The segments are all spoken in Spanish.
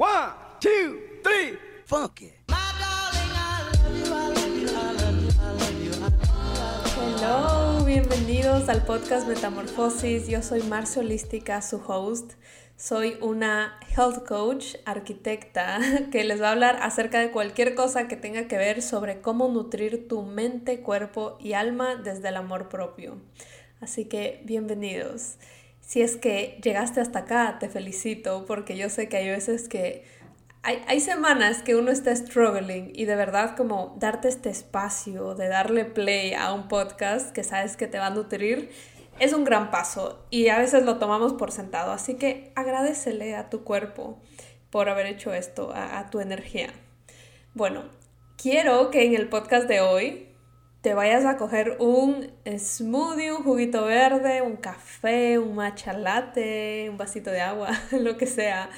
One, two, three, funk it. Hello, bienvenidos al podcast Metamorfosis. Yo soy Marcia Holística, su host. Soy una health coach, arquitecta, que les va a hablar acerca de cualquier cosa que tenga que ver sobre cómo nutrir tu mente, cuerpo y alma desde el amor propio. Así que bienvenidos. Si es que llegaste hasta acá, te felicito porque yo sé que hay veces que hay, semanas que uno está struggling y de verdad como darte este espacio de darle play a un podcast que sabes que te va a nutrir es un gran paso y a veces lo tomamos por sentado. Así que agradecele a tu cuerpo por haber hecho esto, a tu energía. Bueno, quiero que en el podcast de hoy te vayas a coger un smoothie, un juguito verde, un café, un matcha latte, un vasito de agua, lo que sea.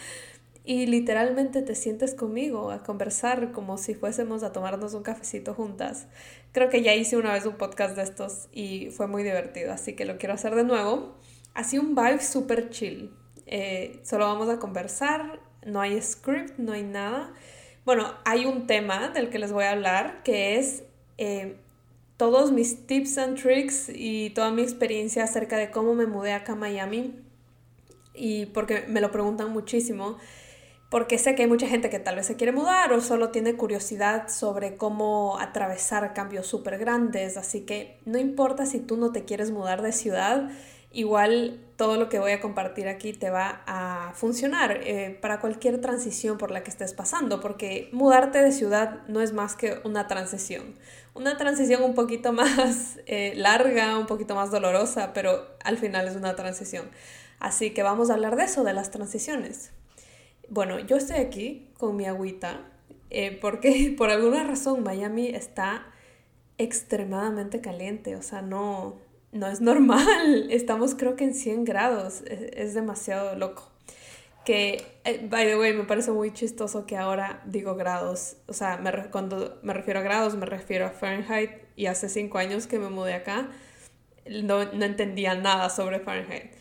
Y literalmente te sientes conmigo a conversar como si fuésemos a tomarnos un cafecito juntas. Creo que ya hice una vez un podcast de estos y fue muy divertido, así que lo quiero hacer de nuevo. Así un vibe súper chill. Eh, solo vamos a conversar, no hay script, no hay nada. Bueno, hay un tema del que les voy a hablar que es eh, todos mis tips and tricks y toda mi experiencia acerca de cómo me mudé acá a Miami. Y porque me lo preguntan muchísimo, porque sé que hay mucha gente que tal vez se quiere mudar o solo tiene curiosidad sobre cómo atravesar cambios súper grandes. Así que no importa si tú no te quieres mudar de ciudad, igual todo lo que voy a compartir aquí te va a funcionar eh, para cualquier transición por la que estés pasando, porque mudarte de ciudad no es más que una transición. Una transición un poquito más eh, larga, un poquito más dolorosa, pero al final es una transición. Así que vamos a hablar de eso, de las transiciones. Bueno, yo estoy aquí con mi agüita, eh, porque por alguna razón Miami está extremadamente caliente, o sea, no, no es normal. Estamos creo que en 100 grados. Es, demasiado loco. Que, eh, by the way, me parece muy chistoso que ahora digo grados. O sea, cuando me refiero a grados, me refiero a Fahrenheit. Y hace cinco años que me mudé acá, no, no entendía nada sobre Fahrenheit.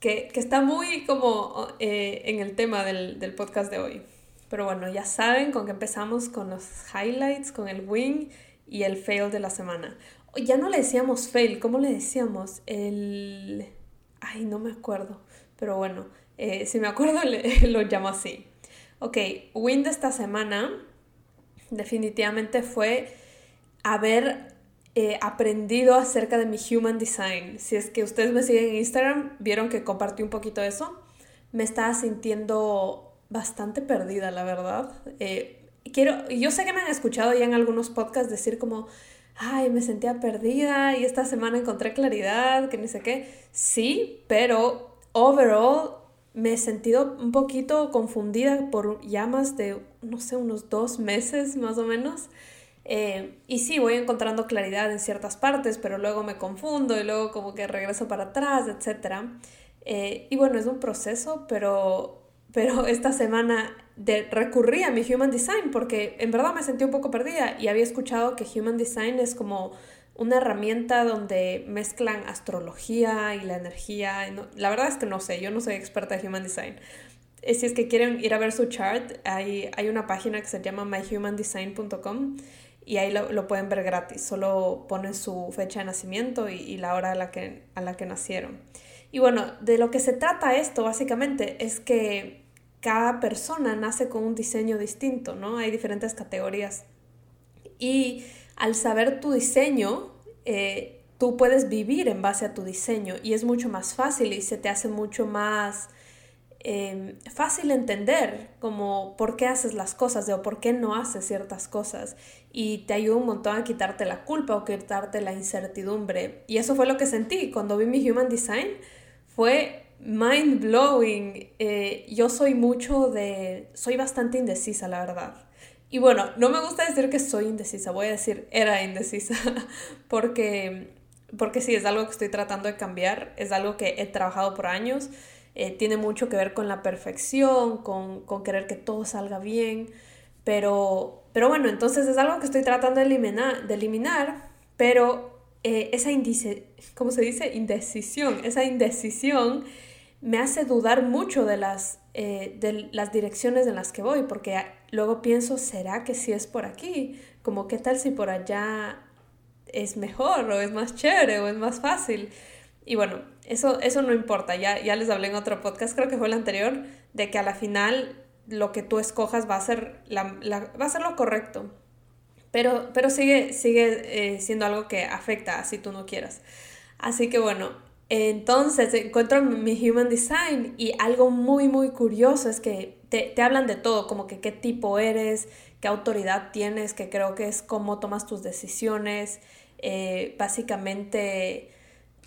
Que, que está muy como eh, en el tema del, del podcast de hoy. Pero bueno, ya saben con que empezamos con los highlights, con el wing y el fail de la semana ya no le decíamos fail, ¿cómo le decíamos? El... Ay, no me acuerdo, pero bueno, eh, si me acuerdo lo llamo así. Ok, win de esta semana definitivamente fue haber eh, aprendido acerca de mi human design. Si es que ustedes me siguen en Instagram, vieron que compartí un poquito eso. Me estaba sintiendo bastante perdida, la verdad. Eh, quiero, yo sé que me han escuchado ya en algunos podcasts decir como, ay, me sentía perdida y esta semana encontré claridad, que ni sé qué. Sí, pero overall me he sentido un poquito confundida por ya más de, no sé, unos dos meses más o menos. Eh, y sí, voy encontrando claridad en ciertas partes, pero luego me confundo y luego como que regreso para atrás, etc. Eh, y bueno, es un proceso, pero, pero esta semana de recurrí a mi Human Design porque en verdad me sentí un poco perdida y había escuchado que Human Design es como una herramienta donde mezclan astrología y la energía. la verdad es que no sé, yo no soy experta en Human Design. Eh, si es que quieren ir a ver su chart, hay, hay una página que se llama myhumandesign.com y ahí lo, pueden ver gratis. Solo ponen su fecha de nacimiento y, y, la hora a la, que, a la que nacieron. Y bueno, de lo que se trata esto básicamente es que cada persona nace con un diseño distinto, ¿no? Hay diferentes categorías. Y al saber tu diseño, eh, tú puedes vivir en base a tu diseño y es mucho más fácil y se te hace mucho más em, fácil entender como por qué haces las cosas o por qué no haces ciertas cosas y te ayuda un montón a quitarte la culpa o quitarte la incertidumbre. Y eso fue lo que sentí cuando vi mi Human Design. Fue mind blowing. Eh, yo soy mucho de. Soy bastante indecisa, la verdad. Y bueno, no me gusta decir que soy indecisa, voy a decir era indecisa, porque, porque sí, es algo que estoy tratando de cambiar, es algo que he trabajado por años, eh, tiene mucho que ver con la perfección, con, con, querer que todo salga bien, pero, pero bueno, entonces es algo que estoy tratando de eliminar, de eliminar pero eh, esa índice, ¿cómo se dice? Indecisión, esa indecisión me hace dudar mucho de las eh, de las direcciones en las que voy, porque luego pienso, ¿será que sí es por aquí? Como, ¿qué tal si por allá es mejor o es más chévere o es más fácil? Y bueno, eso, eso no importa, ya, ya les hablé en otro podcast, creo que fue el anterior, de que a la final lo que tú escojas va a ser, la, va a ser lo correcto. Pero, pero sigue, sigue eh, siendo algo que afecta si tú no quieras. Así que bueno, entonces encuentro mi Human Design y algo muy, muy curioso es que te, te, hablan de todo, como que qué tipo eres, qué autoridad tienes, que creo que es cómo tomas tus decisiones. Eh, básicamente,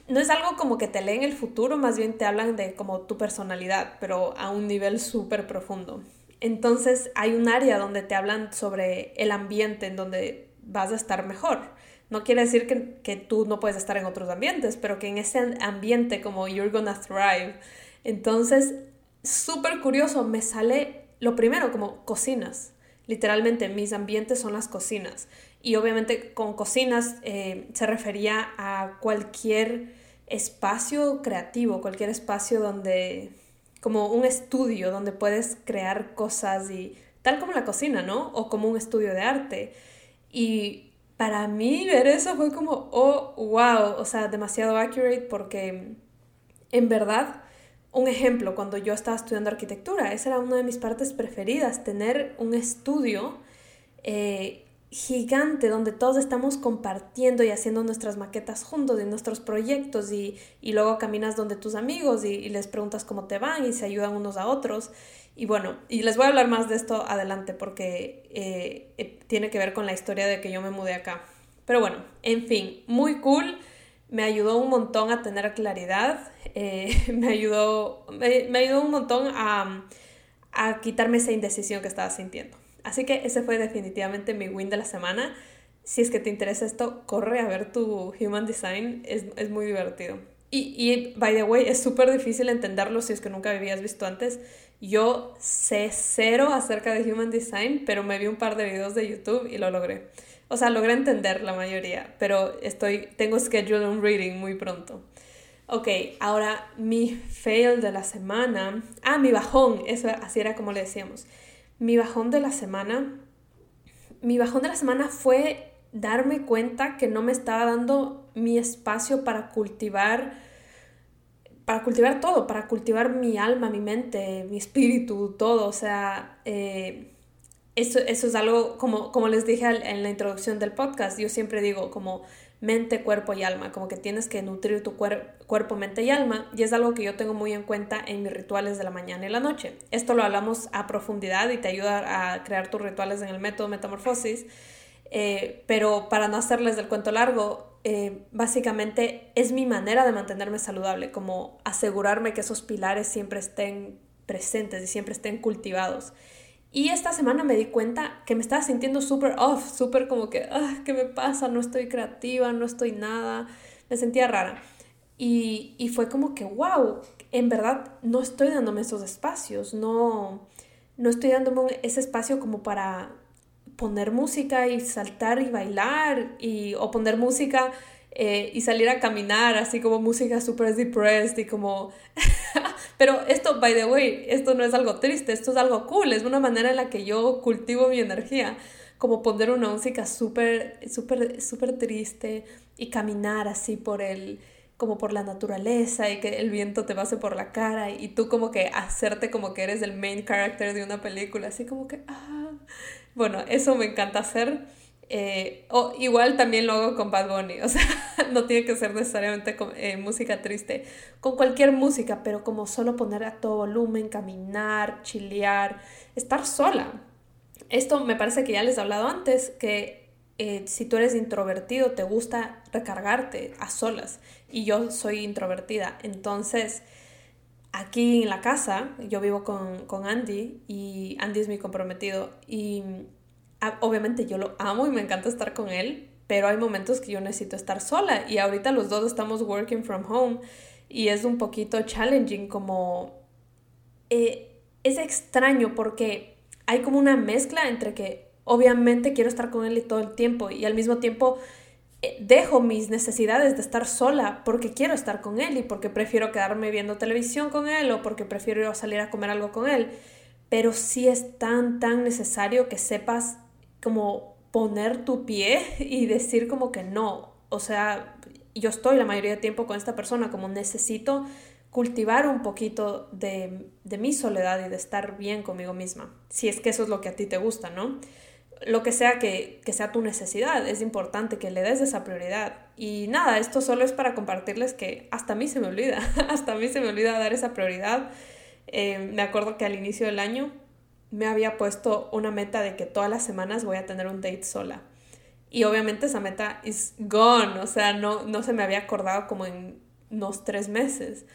no es algo como que te leen el futuro, más bien te hablan de como tu personalidad, pero a un nivel súper profundo. Entonces hay un área donde te hablan sobre el ambiente en donde vas a estar mejor. No quiere decir que, que, tú no puedes estar en otros ambientes, pero que en ese ambiente como you're gonna thrive. Entonces, súper curioso, me sale lo primero como cocinas. Literalmente, mis ambientes son las cocinas. Y obviamente con cocinas eh, se refería a cualquier espacio creativo, cualquier espacio donde, como un estudio donde puedes crear cosas y tal como la cocina, ¿no? O como un estudio de arte. Y para mí ver eso fue como, oh, wow, o sea, demasiado accurate porque en verdad, un ejemplo, cuando yo estaba estudiando arquitectura, esa era una de mis partes preferidas, tener un estudio eh, gigante donde todos estamos compartiendo y haciendo nuestras maquetas juntos y nuestros proyectos y, luego caminas donde tus amigos y, y, les preguntas cómo te van y se ayudan unos a otros. Y bueno, y les voy a hablar más de esto adelante porque eh, eh, tiene que ver con la historia de que yo me mudé acá. Pero bueno, en fin, muy cool. Me ayudó un montón a tener claridad. Eh, me, ayudó, me, ayudó un montón a, a quitarme esa indecisión que estaba sintiendo. Así que ese fue definitivamente mi win de la semana. Si es que te interesa esto, corre a ver tu Human Design, es, es muy divertido. Y, y, by the way, es súper difícil entenderlo si es que nunca habías visto antes. Yo sé cero acerca de Human Design, pero me vi un par de videos de YouTube y lo logré. O sea, logré entender la mayoría, pero estoy, tengo schedule un reading muy pronto. Ok, ahora mi fail de la semana. Ah, mi bajón, eso así era como le decíamos. Mi bajón de la semana. Mi bajón de la semana fue darme cuenta que no me estaba dando mi espacio para cultivar para cultivar todo, para cultivar mi alma, mi mente, mi espíritu, todo. O sea, eh, eso, eso, es algo, como, como les dije en la introducción del podcast, yo siempre digo como mente, cuerpo y alma, como que tienes que nutrir tu cuerpo, mente y alma, y es algo que yo tengo muy en cuenta en mis rituales de la mañana y la noche. Esto lo hablamos a profundidad y te ayuda a crear tus rituales en el método Metamorfosis, eh, pero para no hacerles del cuento largo, eh, básicamente es mi manera de mantenerme saludable, como asegurarme que esos pilares siempre estén presentes y siempre estén cultivados. Y esta semana me di cuenta que me estaba sintiendo súper off, súper como que, ah, ¿qué me pasa? No estoy creativa, no estoy nada, me sentía rara. Y, y fue como que, wow, en verdad no estoy dándome esos espacios, no, no estoy dándome ese espacio como para poner música y saltar y bailar y, o poner música eh, y salir a caminar, así como música super depressed y como... Pero esto, by the way, esto no es algo triste, esto es algo cool, es una manera en la que yo cultivo mi energía, como poner una música súper, súper, súper triste y caminar así por el como por la naturaleza y que el viento te pase por la cara y tú como que hacerte como que eres el main character de una película, así como que, ah, bueno, eso me encanta hacer. Eh, igual también lo hago con Bad Bunny, o sea, no tiene que ser necesariamente eh, música triste, con cualquier música, pero como solo poner a todo volumen, caminar, chilear, estar sola. Esto me parece que ya les he hablado antes, que eh, si tú eres introvertido, te gusta recargarte a solas y yo soy introvertida. Entonces, aquí en la casa, yo vivo con, con Andy y Andy es mi comprometido y obviamente yo lo amo y me encanta estar con él, pero hay momentos que yo necesito estar sola y ahorita los dos estamos working from home y es un poquito challenging como... Eh, es extraño porque hay como una mezcla entre que obviamente quiero estar con él todo el tiempo y al mismo tiempo dejo mis necesidades de estar sola porque quiero estar con él y porque prefiero quedarme viendo televisión con él o porque prefiero salir a comer algo con él. Pero sí es tan, tan necesario que sepas como poner tu pie y decir como que no. O sea, yo estoy la mayoría del tiempo con esta persona, como necesito cultivar un poquito de, de mi soledad y de estar bien conmigo misma, si es que eso es lo que a ti te gusta, ¿no? Lo que sea que, sea tu necesidad, es importante que le des esa prioridad. Y nada, esto solo es para compartirles que hasta a mí se me olvida, hasta a mí se me olvida dar esa prioridad. Eh, me acuerdo que al inicio del año me había puesto una meta de que todas las semanas voy a tener un date sola. Y obviamente esa meta is gone, o sea, no, no se me había acordado como en unos tres meses.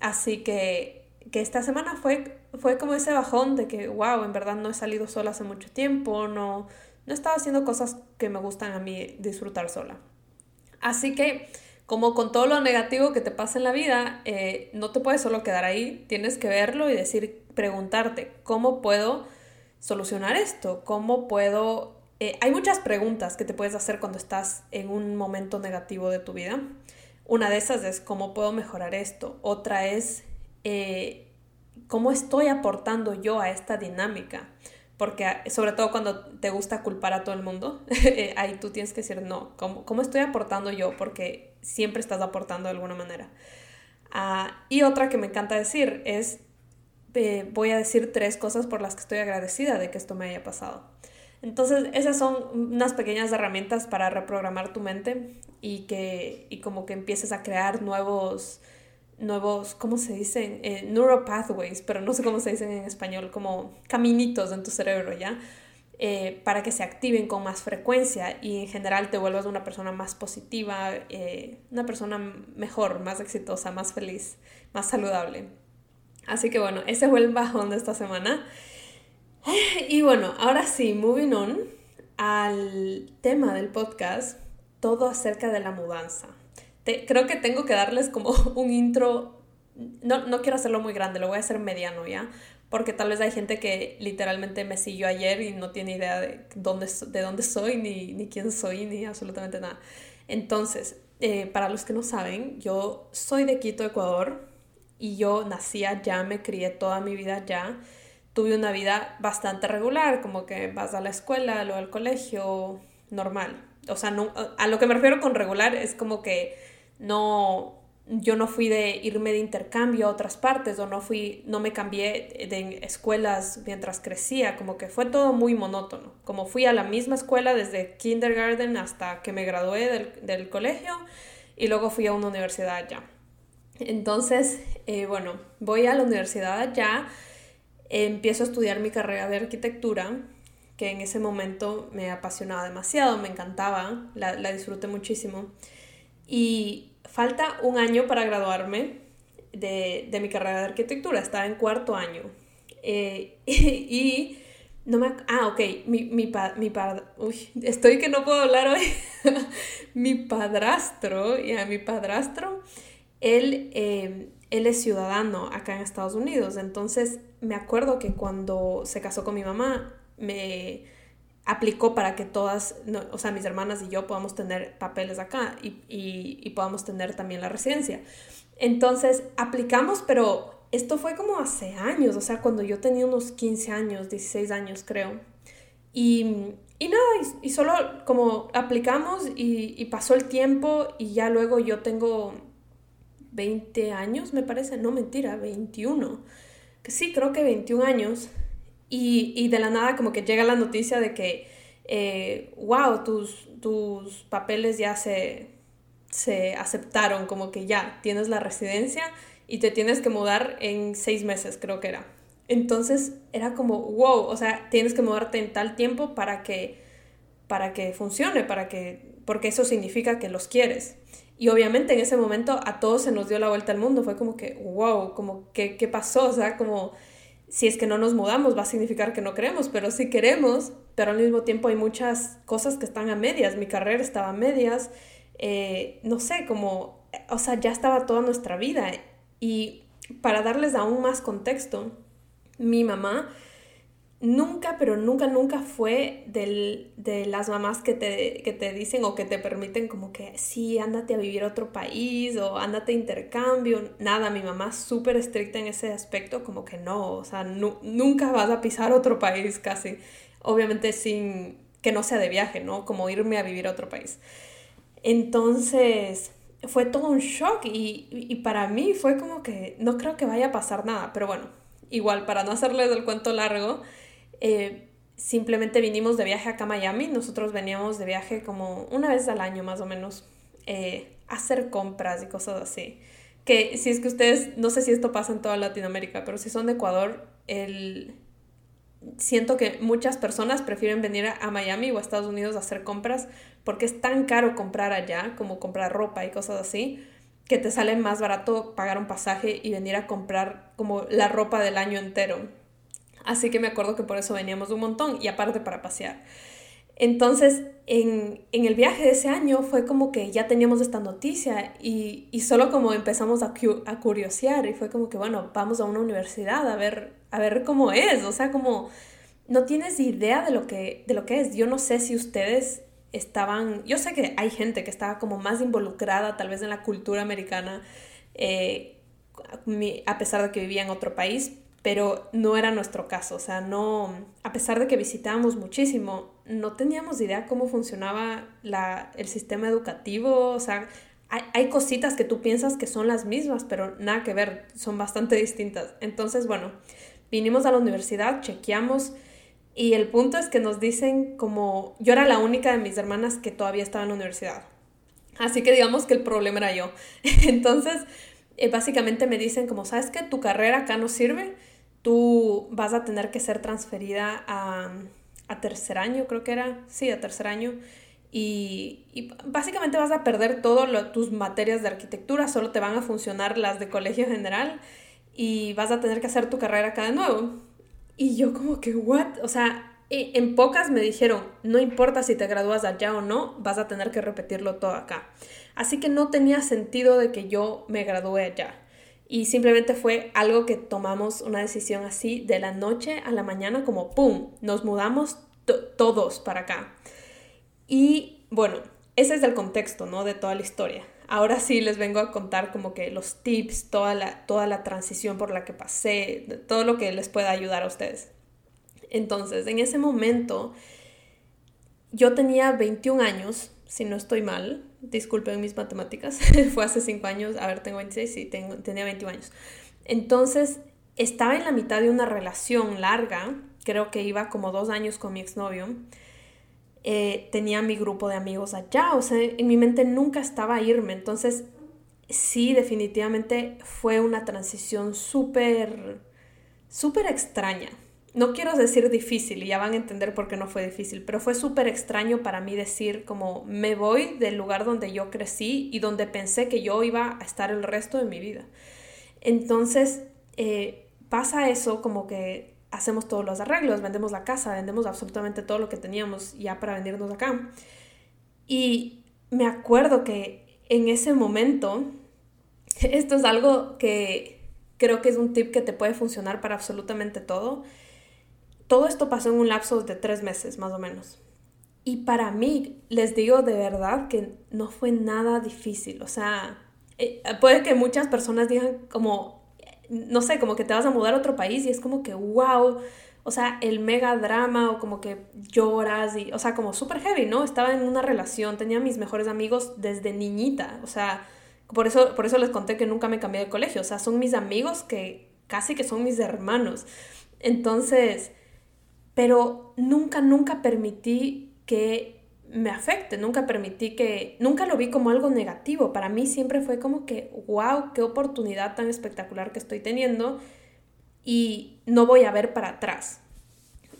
Así que, que esta semana fue fue como ese bajón de que, wow, en verdad no he salido sola hace mucho tiempo, no, no estaba haciendo cosas que me gustan a mí disfrutar sola. Así que, como con todo lo negativo que te pasa en la vida, eh, no te puedes solo quedar ahí, tienes que verlo y decir, preguntarte, ¿cómo puedo solucionar esto? ¿Cómo puedo... Eh, hay muchas preguntas que te puedes hacer cuando estás en un momento negativo de tu vida. Una de esas es, ¿cómo puedo mejorar esto? Otra es, eh, ¿Cómo estoy aportando yo a esta dinámica? Porque ah, sobre todo cuando te gusta culpar a todo el mundo, eh, ahí tú tienes que decir, no, ¿cómo, ¿cómo, estoy aportando yo? Porque siempre estás aportando de alguna manera. Ah, y otra que me encanta decir es, eh, voy a decir tres cosas por las que estoy agradecida de que esto me haya pasado. Entonces, esas son unas pequeñas herramientas para reprogramar tu mente y que y como que empieces a crear nuevos nuevos, ¿cómo se dicen? Eh, neuropathways, pero no sé cómo se dicen en español, como caminitos en tu cerebro, ¿ya? Eh, para que se activen con más frecuencia y en general te vuelvas una persona más positiva, eh, una persona mejor, más exitosa, más feliz, más saludable. Así que bueno, ese fue el bajón de esta semana. Y bueno, ahora sí, moving on al tema del podcast, todo acerca de la mudanza creo que tengo que darles como un intro. No, no quiero hacerlo muy grande, lo voy a hacer mediano ya. Porque tal vez hay gente que literalmente me siguió ayer y no tiene idea de dónde, de dónde soy, ni, ni quién soy, ni absolutamente nada. Entonces, eh, para los que no saben, yo soy de Quito, Ecuador, y yo nací allá, me crié toda mi vida allá. Tuve una vida bastante regular, como que vas a la escuela, luego al colegio, normal. O sea, no, a lo que me refiero con regular es como que no, yo no fui de irme de intercambio a otras partes o no fui, no me cambié de escuelas mientras crecía, como que fue todo muy monótono. Como fui a la misma escuela desde kindergarten hasta que me gradué del, colegio y luego fui a una universidad allá. Entonces, eh, bueno, voy a la universidad allá, empiezo a estudiar mi carrera de arquitectura, que en ese momento me apasionaba demasiado, me encantaba, la, la disfruté muchísimo. Y falta un año para graduarme de, de mi carrera de arquitectura, estaba en cuarto año. Eh, y no me... Ah, ok, mi, mi, mi Uy, estoy que no puedo hablar hoy. mi padrastro, ya, mi padrastro, él, eh, él es ciudadano acá en Estados Unidos. Entonces, me acuerdo que cuando se casó con mi mamá, me aplicó para que todas, o sea, mis hermanas y yo podamos tener papeles acá y, y, podamos tener también la residencia. Entonces, aplicamos, pero esto fue como hace años, o sea, cuando yo tenía unos 15 años, 16 años creo. Y, y nada, y, solo como aplicamos y, pasó el tiempo y ya luego yo tengo 20 años, me parece, no mentira, 21. Que sí, creo que 21 años. Y, de la nada como que llega la noticia de que, eh, wow, tus, tus papeles ya se, se aceptaron, como que ya tienes la residencia y te tienes que mudar en seis meses, creo que era. Entonces era como, wow, o sea, tienes que mudarte en tal tiempo para que, para que funcione, para que, porque eso significa que los quieres. Y obviamente en ese momento a todos se nos dio la vuelta al mundo, fue como que, wow, como que, ¿qué pasó? O sea, como si es que no nos mudamos va a significar que no queremos, pero sí queremos, pero al mismo tiempo hay muchas cosas que están a medias, mi carrera estaba a medias, eh, no sé, como, o sea, ya estaba toda nuestra vida. Y para darles aún más contexto, mi mamá nunca, pero nunca, nunca fue del, de las mamás que te, que te dicen o que te permiten como que sí, ándate a vivir a otro país o ándate a intercambio. Nada, mi mamá es súper estricta en ese aspecto, como que no, o sea, nunca vas a pisar otro país casi. Obviamente sin que no sea de viaje, ¿no? Como irme a vivir a otro país. Entonces, fue todo un shock y, y para mí fue como que no creo que vaya a pasar nada, pero bueno, igual para no hacerles el cuento largo, eh, simplemente vinimos de viaje acá a Miami. Nosotros veníamos de viaje como una vez al año más o menos eh, a hacer compras y cosas así. Que si es que ustedes, no sé si esto pasa en toda Latinoamérica, pero si son de Ecuador, el... siento que muchas personas prefieren venir a Miami o a Estados Unidos a hacer compras porque es tan caro comprar allá como comprar ropa y cosas así que te sale más barato pagar un pasaje y venir a comprar como la ropa del año entero Así que me acuerdo que por eso veníamos un montón y aparte para pasear. Entonces, en, el viaje de ese año fue como que ya teníamos esta noticia y, solo como empezamos a, a, curiosear y fue como que, bueno, vamos a una universidad a ver, a ver cómo es, o sea, como no tienes idea de lo, que, de lo que es. Yo no sé si ustedes estaban, yo sé que hay gente que estaba como más involucrada tal vez en la cultura americana, eh, a pesar de que vivía en otro país, pero no era nuestro caso, o sea, no, a pesar de que visitábamos muchísimo, no teníamos idea cómo funcionaba la, el sistema educativo, o sea, hay, hay, cositas que tú piensas que son las mismas, pero nada que ver, son bastante distintas. Entonces, bueno, vinimos a la universidad, chequeamos y el punto es que nos dicen como, yo era la única de mis hermanas que todavía estaba en la universidad, así que digamos que el problema era yo. Entonces, eh, básicamente me dicen como, ¿sabes que tu carrera acá no sirve? Tú vas a tener que ser transferida a, tercer año, creo que era, sí, a tercer año. Y, básicamente vas a perder todas tus materias de arquitectura, solo te van a funcionar las de colegio general y vas a tener que hacer tu carrera acá de nuevo. Y yo como que, ¿what? O sea, e, en pocas me dijeron, no importa si te gradúas allá o no, vas a tener que repetirlo todo acá. Así que no tenía sentido de que yo me gradué allá. Y simplemente fue algo que tomamos una decisión así de la noche a la mañana, como ¡pum! Nos mudamos todos para acá. Y bueno, ese es el contexto, ¿no? De toda la historia. Ahora sí les vengo a contar como que los tips, toda la, toda la transición por la que pasé, todo lo que les pueda ayudar a ustedes. Entonces, en ese momento, yo tenía 21 años, si no estoy mal, disculpen mis matemáticas, fue hace 5 años, a ver, tengo 26, sí, tengo, tenía 21 años. Entonces, estaba en la mitad de una relación larga, creo que iba como dos años con mi exnovio. Eh, tenía mi grupo de amigos allá, o sea, en mi mente nunca estaba irme, entonces sí, definitivamente fue una transición súper, súper extraña no quiero decir difícil y ya van a entender por qué no fue difícil, pero fue súper extraño para mí decir como me voy del lugar donde yo crecí y donde pensé que yo iba a estar el resto de mi vida. Entonces eh, pasa eso como que hacemos todos los arreglos, vendemos la casa, vendemos absolutamente todo lo que teníamos ya para venirnos acá. Y me acuerdo que en ese momento, esto es algo que creo que es un tip que te puede funcionar para absolutamente todo todo esto pasó en un lapso de tres meses más o menos. Y para mí, les digo de verdad que no fue nada difícil. O sea, eh, puede que muchas personas digan como, no sé, como que te vas a mudar a otro país y es como que, wow, o sea, el mega drama o como que lloras y, o sea, como súper heavy, ¿no? Estaba en una relación, tenía mis mejores amigos desde niñita, o sea, por eso, por eso les conté que nunca me cambié de colegio, o sea, son mis amigos que casi que son mis hermanos. Entonces, pero nunca, nunca permití que me afecte, nunca permití que, nunca lo vi como algo negativo, para mí siempre fue como que, wow, qué oportunidad tan espectacular que estoy teniendo y no voy a ver para atrás.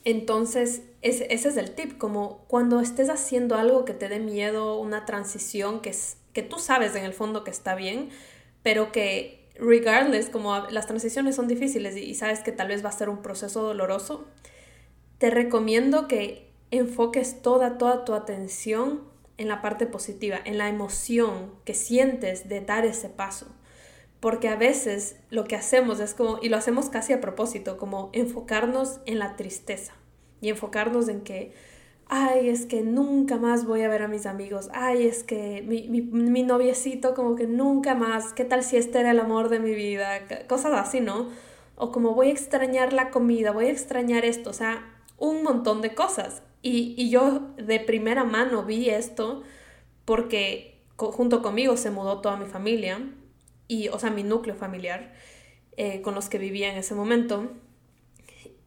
Entonces, ese, es el tip, como cuando estés haciendo algo que te dé miedo, una transición que, es, que tú sabes en el fondo que está bien, pero que regardless, como las transiciones son difíciles y sabes que tal vez va a ser un proceso doloroso, te recomiendo que enfoques toda, toda tu atención en la parte positiva, en la emoción que sientes de dar ese paso. porque a veces lo que hacemos es como, y lo hacemos casi a propósito, como enfocarnos en la tristeza y enfocarnos en que, ay, es que nunca más voy a ver a mis amigos, ay, es que mi, mi, mi noviecito como que nunca más, ¿qué tal si este era el amor de mi vida? Cosas así, ¿no? O como voy a extrañar la comida, voy a extrañar esto, o sea, un montón de cosas. Y, y yo de primera mano vi esto porque junto conmigo se mudó toda mi familia y, o sea, mi núcleo familiar eh, con los que vivía en ese momento.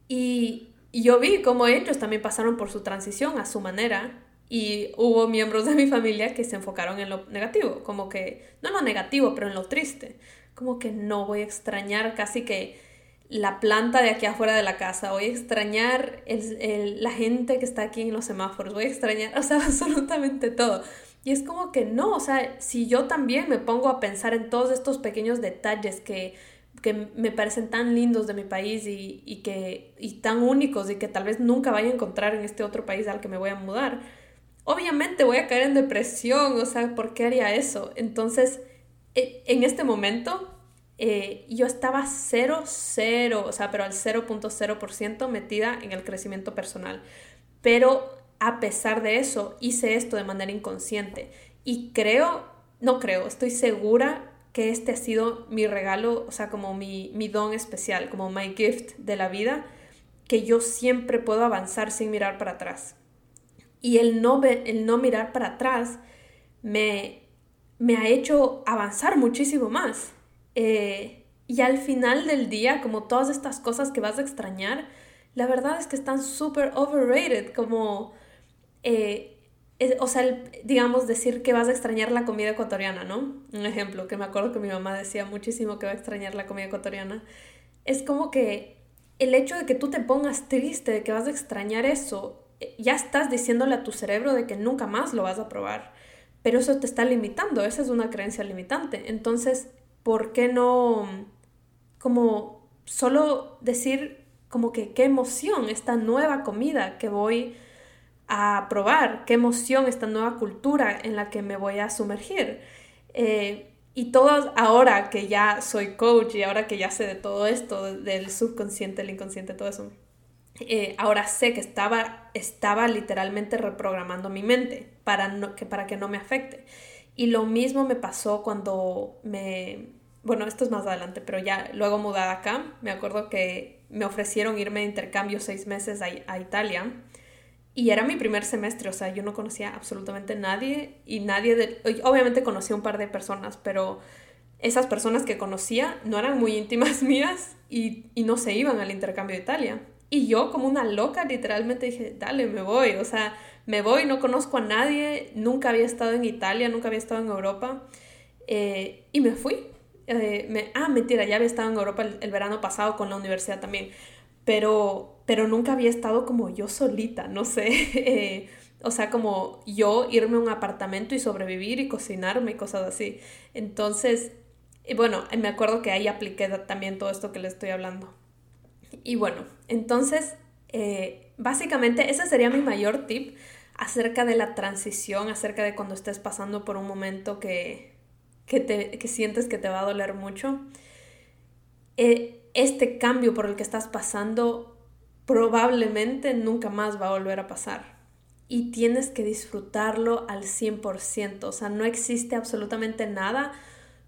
Y, yo vi cómo ellos también pasaron por su transición a su manera y hubo miembros de mi familia que se enfocaron en lo negativo, como que, no lo negativo, pero en lo triste, como que no voy a extrañar casi que la planta de aquí afuera de la casa, voy a extrañar el, la gente que está aquí en los semáforos, voy a extrañar, o sea, absolutamente todo. Y es como que no, o sea, si yo también me pongo a pensar en todos estos pequeños detalles que, que me parecen tan lindos de mi país y, y, que, y tan únicos y que tal vez nunca vaya a encontrar en este otro país al que me voy a mudar, obviamente voy a caer en depresión, o sea, ¿por qué haría eso? Entonces, e, en este momento, eh, yo estaba cero, cero, o sea, pero al 0.0% metida en el crecimiento personal. Pero a pesar de eso, hice esto de manera inconsciente. Y creo, no creo, estoy segura que este ha sido mi regalo, o sea, como mi, mi don especial, como my gift de la vida, que yo siempre puedo avanzar sin mirar para atrás. Y el no, el no mirar para atrás me, me ha hecho avanzar muchísimo más. Eh, y al final del día, como todas estas cosas que vas a extrañar, la verdad es que están súper overrated, como eh, o sea, digamos, decir que vas a extrañar la comida ecuatoriana, ¿no? Un ejemplo que me acuerdo que mi mamá decía muchísimo que va a extrañar la comida ecuatoriana. Es como que el hecho de que tú te pongas triste, de que vas a extrañar eso, eh, ya estás diciéndole a tu cerebro de que nunca más lo vas a probar. Pero eso te está limitando, esa es una creencia limitante. Entonces, ¿por qué no como solo decir como que qué emoción esta nueva comida que voy a probar, qué emoción esta nueva cultura en la que me voy a sumergir. Eh, y todo ahora que ya soy coach y ahora que ya sé de todo esto, del subconsciente, el inconsciente, todo eso, eh, ahora sé que estaba, estaba literalmente reprogramando mi mente para, que, para que no me afecte. Y lo mismo me pasó cuando me... Bueno, esto es más adelante, pero ya luego mudada acá, me acuerdo que me ofrecieron irme de intercambio seis meses a, Italia y era mi primer semestre, o sea, yo no conocía absolutamente nadie y nadie de... Obviamente conocía un par de personas, pero esas personas que conocía no eran muy íntimas mías y, y no se iban al intercambio de Italia. Y yo como una loca literalmente dije, dale, me voy, o sea, me voy, no conozco a nadie, nunca había estado en Italia, nunca había estado en Europa eh, y me fui. Eh, me, ah, mentira, ya había estado en Europa el verano pasado con la universidad también, pero, pero nunca había estado como yo solita, no sé, eh, o sea, como yo irme a un apartamento y sobrevivir y cocinarme y cosas así. Entonces, bueno, me acuerdo que ahí apliqué también todo esto que le estoy hablando. Y bueno, entonces, eh, básicamente ese sería mi mayor tip acerca de la transición, acerca de cuando estés pasando por un momento que, que, te, que sientes que te va a doler mucho. Eh, este cambio por el que estás pasando probablemente nunca más va a volver a pasar. Y tienes que disfrutarlo al 100%. O sea, no existe absolutamente nada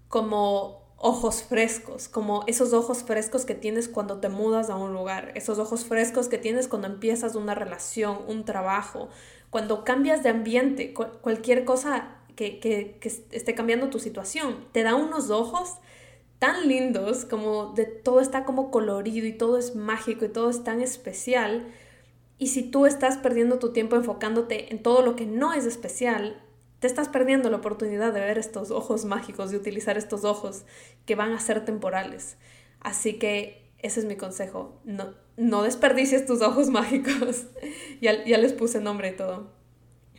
como ojos frescos, como esos ojos frescos que tienes cuando te mudas a un lugar, esos ojos frescos que tienes cuando empiezas una relación, un trabajo, cuando cambias de ambiente, cualquier cosa que, esté cambiando tu situación, te da unos ojos tan lindos, como de todo está como colorido y todo es mágico y todo es tan especial. Y si tú estás perdiendo tu tiempo enfocándote en todo lo que no es especial, te estás perdiendo la oportunidad de ver estos ojos mágicos, de utilizar estos ojos que van a ser temporales. Así que ese es mi consejo. No, no desperdicies tus ojos mágicos. ya, ya, les puse nombre y todo.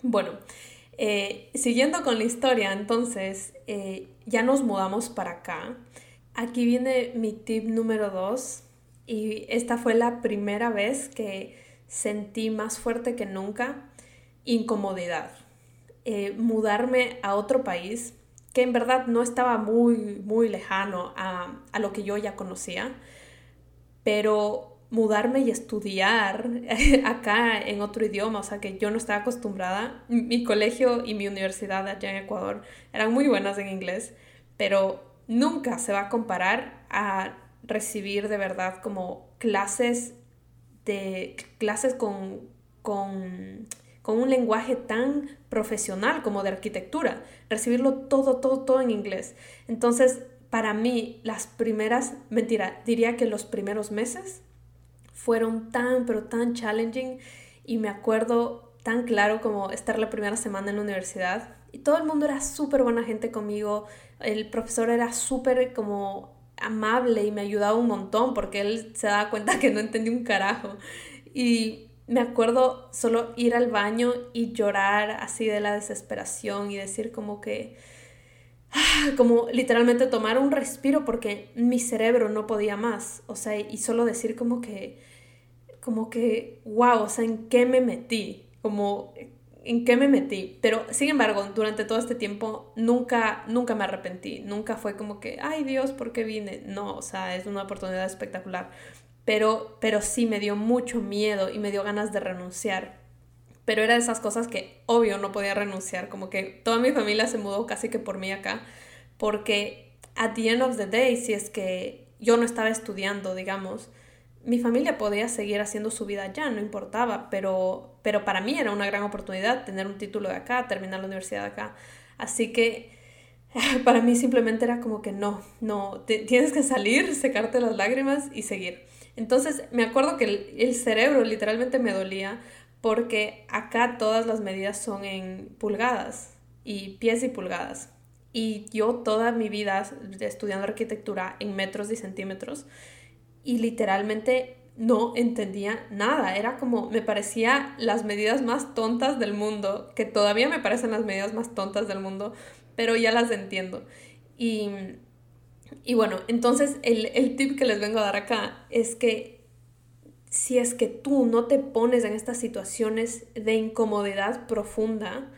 Bueno, eh, siguiendo con la historia, entonces eh, ya nos mudamos para acá. Aquí viene mi tip número dos y esta fue la primera vez que sentí más fuerte que nunca incomodidad. Eh, mudarme a otro país que en verdad no estaba muy, muy lejano a, a lo que yo ya conocía, pero mudarme y estudiar acá en otro idioma, o sea que yo no estaba acostumbrada. Mi colegio y mi universidad allá en Ecuador eran muy buenas en inglés, pero nunca se va a comparar a recibir de verdad como clases de clases con, con, con un lenguaje tan profesional como de arquitectura, recibirlo todo, todo, todo en inglés. Entonces, para mí, las primeras, mentira, diría que los primeros meses fueron tan, pero tan challenging y me acuerdo tan claro como estar la primera semana en la universidad y todo el mundo era súper buena gente conmigo, el profesor era súper como amable y me ayudaba un montón porque él se daba cuenta que no entendí un carajo. Y me acuerdo solo ir al baño y llorar así de la desesperación y decir como que como literalmente tomar un respiro porque mi cerebro no podía más, o sea, y solo decir como que como que, wow, o sea, ¿en qué me metí? Como, ¿en qué me metí? Pero, sin embargo, durante todo este tiempo nunca, nunca me arrepentí, nunca fue como que, ay Dios, ¿por qué vine? No, o sea, es una oportunidad espectacular. Pero, pero sí me dio mucho miedo y me dio ganas de renunciar. Pero era de esas cosas que, obvio, no podía renunciar. Como que toda mi familia se mudó casi que por mí acá. Porque, at the end of the day, si es que yo no estaba estudiando, digamos, mi familia podía seguir haciendo su vida allá, no importaba, pero, pero para mí era una gran oportunidad tener un título de acá, terminar la universidad de acá. Así que para mí simplemente era como que no, no, tienes que salir, secarte las lágrimas y seguir. Entonces me acuerdo que el, el cerebro literalmente me dolía porque acá todas las medidas son en pulgadas y pies y pulgadas. Y yo toda mi vida estudiando arquitectura en metros y centímetros y literalmente no entendía nada. Era como, me parecía las medidas más tontas del mundo, que todavía me parecen las medidas más tontas del mundo, pero ya las entiendo. Y, y bueno, entonces el, el tip que les vengo a dar acá es que si es que tú no te pones en estas situaciones de incomodidad profunda,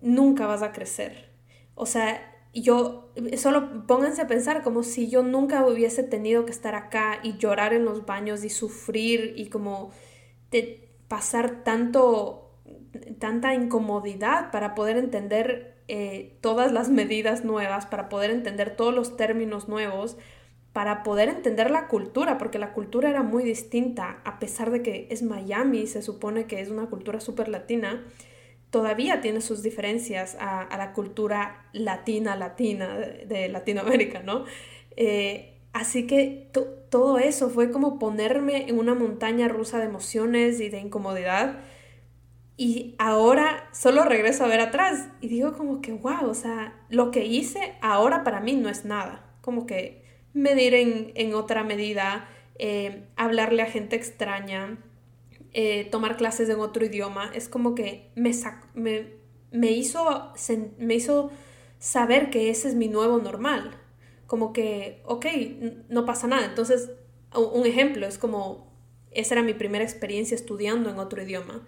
nunca vas a crecer. O sea, yo, solo pónganse a pensar como si yo nunca hubiese tenido que estar acá y llorar en los baños y sufrir y como de pasar tanto, tanta incomodidad para poder entender eh, todas las medidas nuevas, para poder entender todos los términos nuevos, para poder entender la cultura, porque la cultura era muy distinta, a pesar de que es Miami, se supone que es una cultura súper latina todavía tiene sus diferencias a, la cultura latina, latina de, Latinoamérica, ¿no? Eh, así que todo eso fue como ponerme en una montaña rusa de emociones y de incomodidad. Y ahora solo regreso a ver atrás y digo como que, wow, o sea, lo que hice ahora para mí no es nada. Como que medir en, en otra medida, eh, hablarle a gente extraña, eh, tomar clases en otro idioma, es como que me, me, hizo, me hizo saber que ese es mi nuevo normal. Como que, ok, no pasa nada. Entonces, un ejemplo es como, esa era mi primera experiencia estudiando en otro idioma.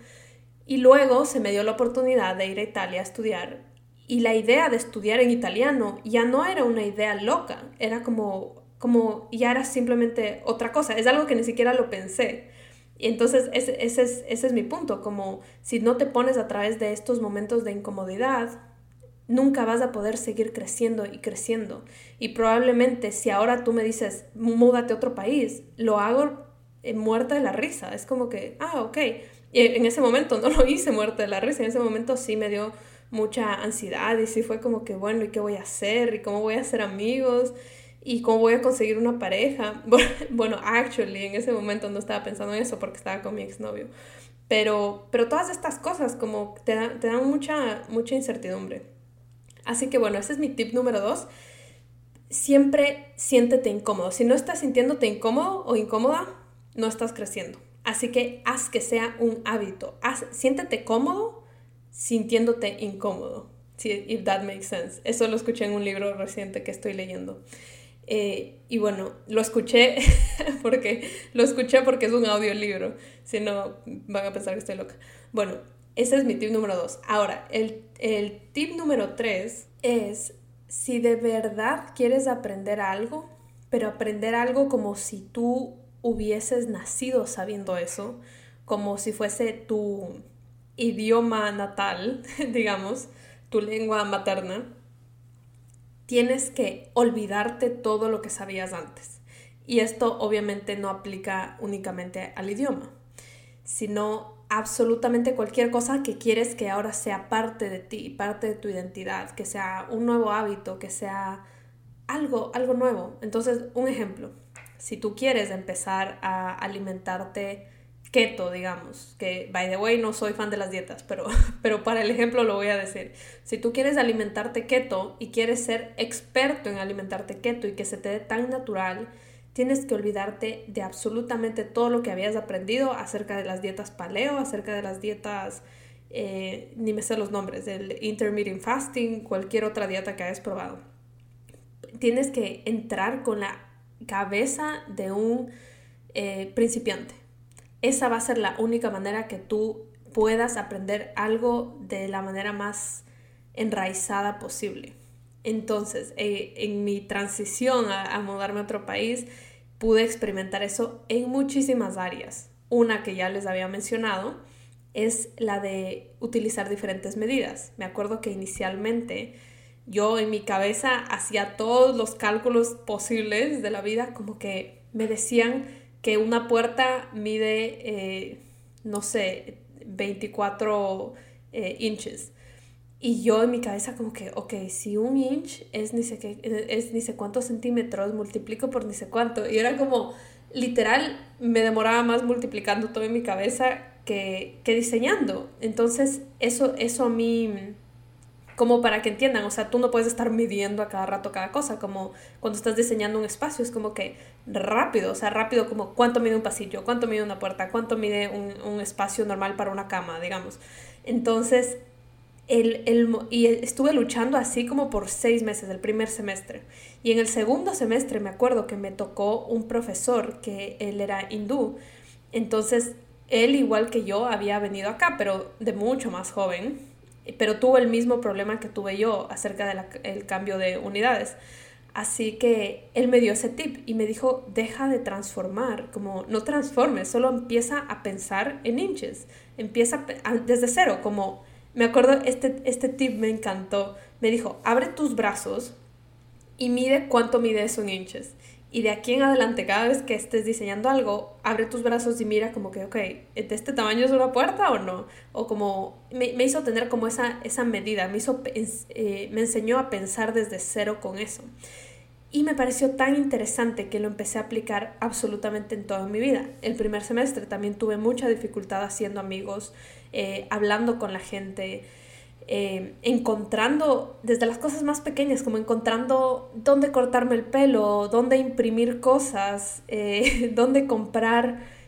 Y luego se me dio la oportunidad de ir a Italia a estudiar. Y la idea de estudiar en italiano ya no era una idea loca, era como, como ya era simplemente otra cosa. Es algo que ni siquiera lo pensé. Y entonces ese, ese, es, ese es mi punto, como si no te pones a través de estos momentos de incomodidad, nunca vas a poder seguir creciendo y creciendo. Y probablemente si ahora tú me dices, múdate a otro país, lo hago muerta de la risa. Es como que, ah, ok. Y en ese momento no lo hice muerta de la risa, en ese momento sí me dio mucha ansiedad y sí fue como que, bueno, ¿y qué voy a hacer? ¿Y cómo voy a hacer amigos? Y cómo voy a conseguir una pareja. Bueno, actually, en ese momento no estaba pensando en eso porque estaba con mi exnovio. Pero, pero todas estas cosas como te, te dan mucha, mucha incertidumbre. Así que bueno, ese es mi tip número dos. Siempre siéntete incómodo. Si no estás sintiéndote incómodo o incómoda, no estás creciendo. Así que haz que sea un hábito. Haz, siéntete cómodo sintiéndote incómodo. Si, if that makes sense. Eso lo escuché en un libro reciente que estoy leyendo. Eh, y bueno, lo escuché porque lo escuché porque es un audiolibro, si no van a pensar que estoy loca. Bueno, ese es mi tip número dos. Ahora, el, el tip número tres es si de verdad quieres aprender algo, pero aprender algo como si tú hubieses nacido sabiendo eso, como si fuese tu idioma natal, digamos, tu lengua materna, tienes que olvidarte todo lo que sabías antes. Y esto obviamente no aplica únicamente al idioma, sino absolutamente cualquier cosa que quieres que ahora sea parte de ti, parte de tu identidad, que sea un nuevo hábito, que sea algo, algo nuevo. Entonces, un ejemplo, si tú quieres empezar a alimentarte keto, digamos, que by the way no soy fan de las dietas, pero, pero para el ejemplo lo voy a decir. Si tú quieres alimentarte keto y quieres ser experto en alimentarte keto y que se te dé tan natural, tienes que olvidarte de absolutamente todo lo que habías aprendido acerca de las dietas paleo, acerca de las dietas, eh, ni me sé los nombres, del intermittent fasting, cualquier otra dieta que hayas probado. Tienes que entrar con la cabeza de un eh, principiante. Esa va a ser la única manera que tú puedas aprender algo de la manera más enraizada posible. Entonces, eh, en mi transición a, mudarme a otro país, pude experimentar eso en muchísimas áreas. Una que ya les había mencionado es la de utilizar diferentes medidas. Me acuerdo que inicialmente yo en mi cabeza hacía todos los cálculos posibles de la vida, como que me decían que una puerta mide, eh, no sé, 24 eh, inches. Y yo en mi cabeza como que, ok, si un inch es ni sé, qué, es ni sé cuántos centímetros, multiplico por ni sé cuánto. Y era como, literal, me demoraba más multiplicando todo en mi cabeza que, que diseñando. Entonces, eso, eso a mí, como para que entiendan, o sea, tú no puedes estar midiendo a cada rato cada cosa, como cuando estás diseñando un espacio, es como que rápido, o sea, rápido como cuánto mide un pasillo, cuánto mide una puerta, cuánto mide un, espacio normal para una cama, digamos. Entonces, el, y estuve luchando así como por seis meses, el primer semestre. Y en el segundo semestre me acuerdo que me tocó un profesor que él era hindú. Entonces, él igual que yo había venido acá, pero de mucho más joven, pero tuvo el mismo problema que tuve yo acerca del cambio de unidades. Así que él me dio ese tip y me dijo, deja de transformar, como no transformes, solo empieza a pensar en inches, empieza desde cero, como me acuerdo, este, este tip me encantó. Me dijo, abre tus brazos y mide cuánto mide eso en inches. Y de aquí en adelante, cada vez que estés diseñando algo, abre tus brazos y mira como que, ok, ¿de este tamaño es una puerta o no? O como, me, hizo tener como esa, esa medida, me, hizo, eh, me enseñó a pensar desde cero con eso. Y me pareció tan interesante que lo empecé a aplicar absolutamente en toda mi vida. El primer semestre también tuve mucha dificultad haciendo amigos, eh, hablando con la gente, eh, encontrando desde las cosas más pequeñas, como encontrando dónde cortarme el pelo, dónde imprimir cosas, eh, dónde comprar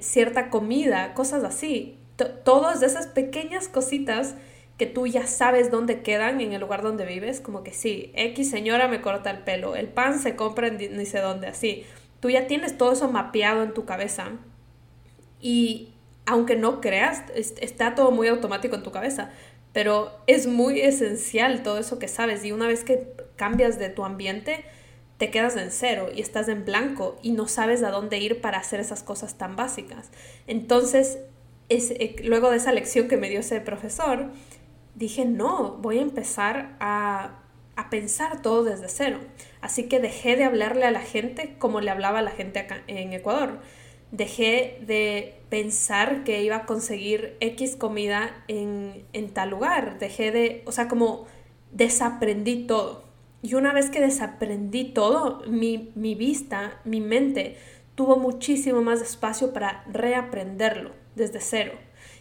cierta comida, cosas así. todas esas pequeñas cositas que tú ya sabes dónde quedan en el lugar donde vives, como que sí, X señora me corta el pelo, el pan se compra en ni sé dónde, así. Tú ya tienes todo eso mapeado en tu cabeza y aunque no creas, está todo muy automático en tu cabeza, pero es muy esencial todo eso que sabes y una vez que cambias de tu ambiente, te quedas en cero y estás en blanco y no sabes a dónde ir para hacer esas cosas tan básicas. Entonces, es, eh, luego de esa lección que me dio ese profesor, dije, no, voy a empezar a, a, pensar todo desde cero. Así que dejé de hablarle a la gente como le hablaba a la gente en Ecuador. Dejé de pensar que iba a conseguir X comida en, en tal lugar. Dejé de, o sea, como desaprendí todo. Y una vez que desaprendí todo, mi, mi vista, mi mente, tuvo muchísimo más espacio para reaprenderlo desde cero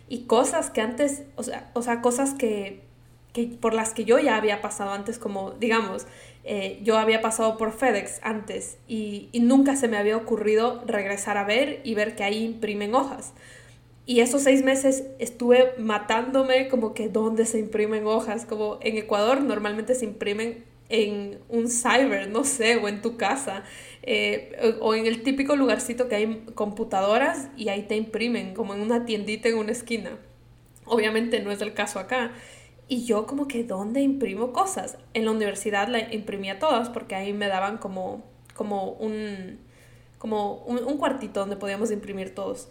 y cosas que antes, o sea, o sea cosas que, que, por las que yo ya había pasado antes, como digamos, eh, yo había pasado por FedEx antes y, nunca se me había ocurrido regresar a ver y ver que ahí imprimen hojas. Y esos seis meses estuve matándome como que dónde se imprimen hojas, como en Ecuador normalmente se imprimen en un cyber, no sé, o en tu casa, eh, o en el típico lugarcito que hay computadoras y ahí te imprimen, como en una tiendita en una esquina. Obviamente no es el caso acá. Y yo como que, ¿dónde imprimo cosas? En la universidad la imprimía todas porque ahí me daban como, como, un, como un, cuartito donde podíamos imprimir todos.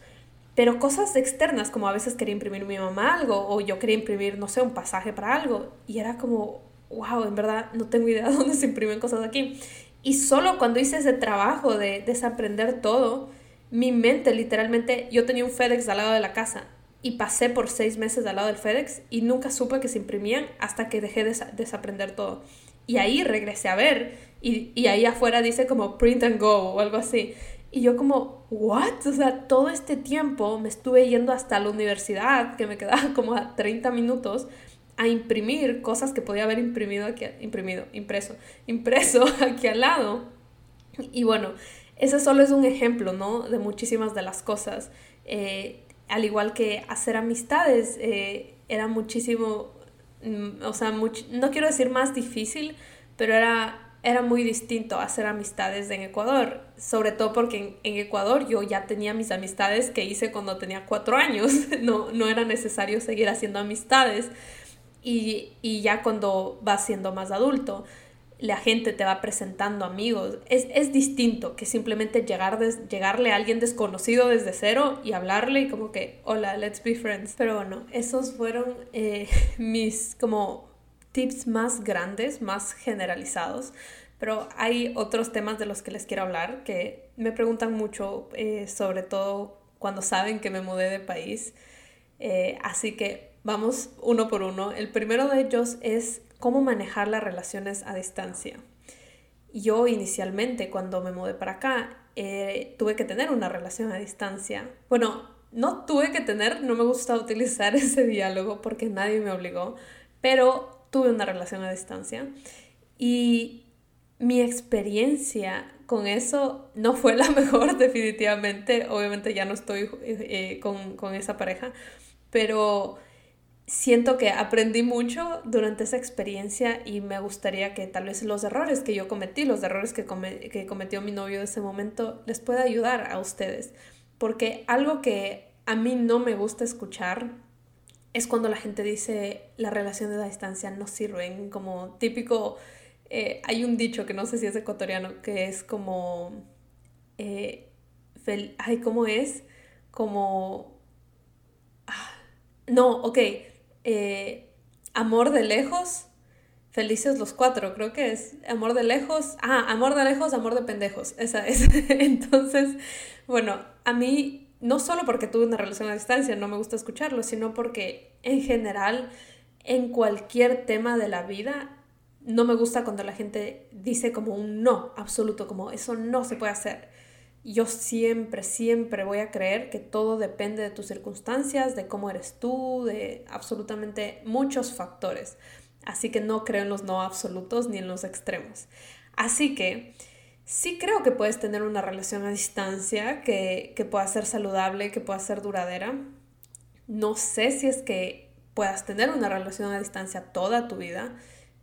Pero cosas externas, como a veces quería imprimir mi mamá algo o yo quería imprimir, no sé, un pasaje para algo. Y era como, wow, en verdad no tengo idea de dónde se imprimen cosas aquí. Y solo cuando hice ese trabajo de desaprender todo, mi mente literalmente, yo tenía un FedEx al lado de la casa y pasé por seis meses al lado del FedEx y nunca supe que se imprimían hasta que dejé de desaprender todo. Y ahí regresé a ver y, y, ahí afuera dice como print and go o algo así. Y yo como, ¿what? O sea, todo este tiempo me estuve yendo hasta la universidad, que me quedaba como a 30 minutos, a imprimir cosas que podía haber imprimido aquí, imprimido, impreso, impreso aquí al lado. Y bueno, ese solo es un ejemplo, ¿no? De muchísimas de las cosas. Eh, al igual que hacer amistades, eh, era muchísimo, mm, o sea, no quiero decir más difícil, pero era, era muy distinto hacer amistades en Ecuador, sobre todo porque en, Ecuador yo ya tenía mis amistades que hice cuando tenía cuatro años, no, no era necesario seguir haciendo amistades. Y, y ya cuando vas siendo más adulto la gente te va presentando amigos. Es, distinto que simplemente llegar llegarle a alguien desconocido desde cero y hablarle y como que, hola, let's be friends. Pero bueno, esos fueron eh, mis como tips más grandes, más generalizados. Pero hay otros temas de los que les quiero hablar que me preguntan mucho, eh, sobre todo cuando saben que me mudé de país. Eh, así que vamos uno por uno. El primero de ellos es cómo manejar las relaciones a distancia. Yo inicialmente cuando me mudé para acá eh, tuve que tener una relación a distancia. Bueno, no tuve que tener, no me gusta utilizar ese diálogo porque nadie me obligó, pero tuve una relación a distancia y mi experiencia con eso no fue la mejor definitivamente. Obviamente ya no estoy eh, con, con esa pareja, pero siento que aprendí mucho durante esa experiencia y me gustaría que tal vez los errores que yo cometí, los errores que, cometió mi novio de ese momento, les pueda ayudar a ustedes. Porque algo que a mí no me gusta escuchar es cuando la gente dice las relaciones a distancia no sirven, como típico, eh, hay un dicho que no sé si es ecuatoriano, que es como, eh, ay, ¿cómo es? Como, ah, no, ok, eh, Amor de lejos, Felices los cuatro, creo que es Amor de lejos, ah, Amor de lejos, Amor de pendejos, esa es. Entonces, bueno, a mí, no solo porque tuve una relación a distancia, no me gusta escucharlo, sino porque en general, en cualquier tema de la vida, no me gusta cuando la gente dice como un no absoluto, como eso no se puede hacer yo siempre, siempre voy a creer que todo depende de tus circunstancias, de cómo eres tú, de absolutamente muchos factores. Así que no creo en los no absolutos ni en los extremos. Así que sí creo que puedes tener una relación a distancia que, que pueda ser saludable, que pueda ser duradera. No sé si es que puedas tener una relación a distancia toda tu vida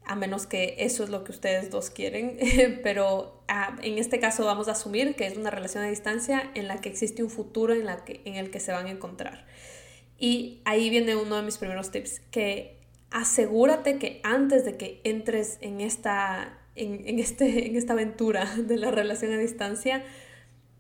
a menos que eso es lo que ustedes dos quieren, pero ah, en este caso vamos a asumir que es una relación a distancia en la que existe un futuro en, la que, en el que se van a encontrar. Y ahí viene uno de mis primeros tips, que asegúrate que antes de que entres en esta, en, este, en esta aventura de la relación a distancia,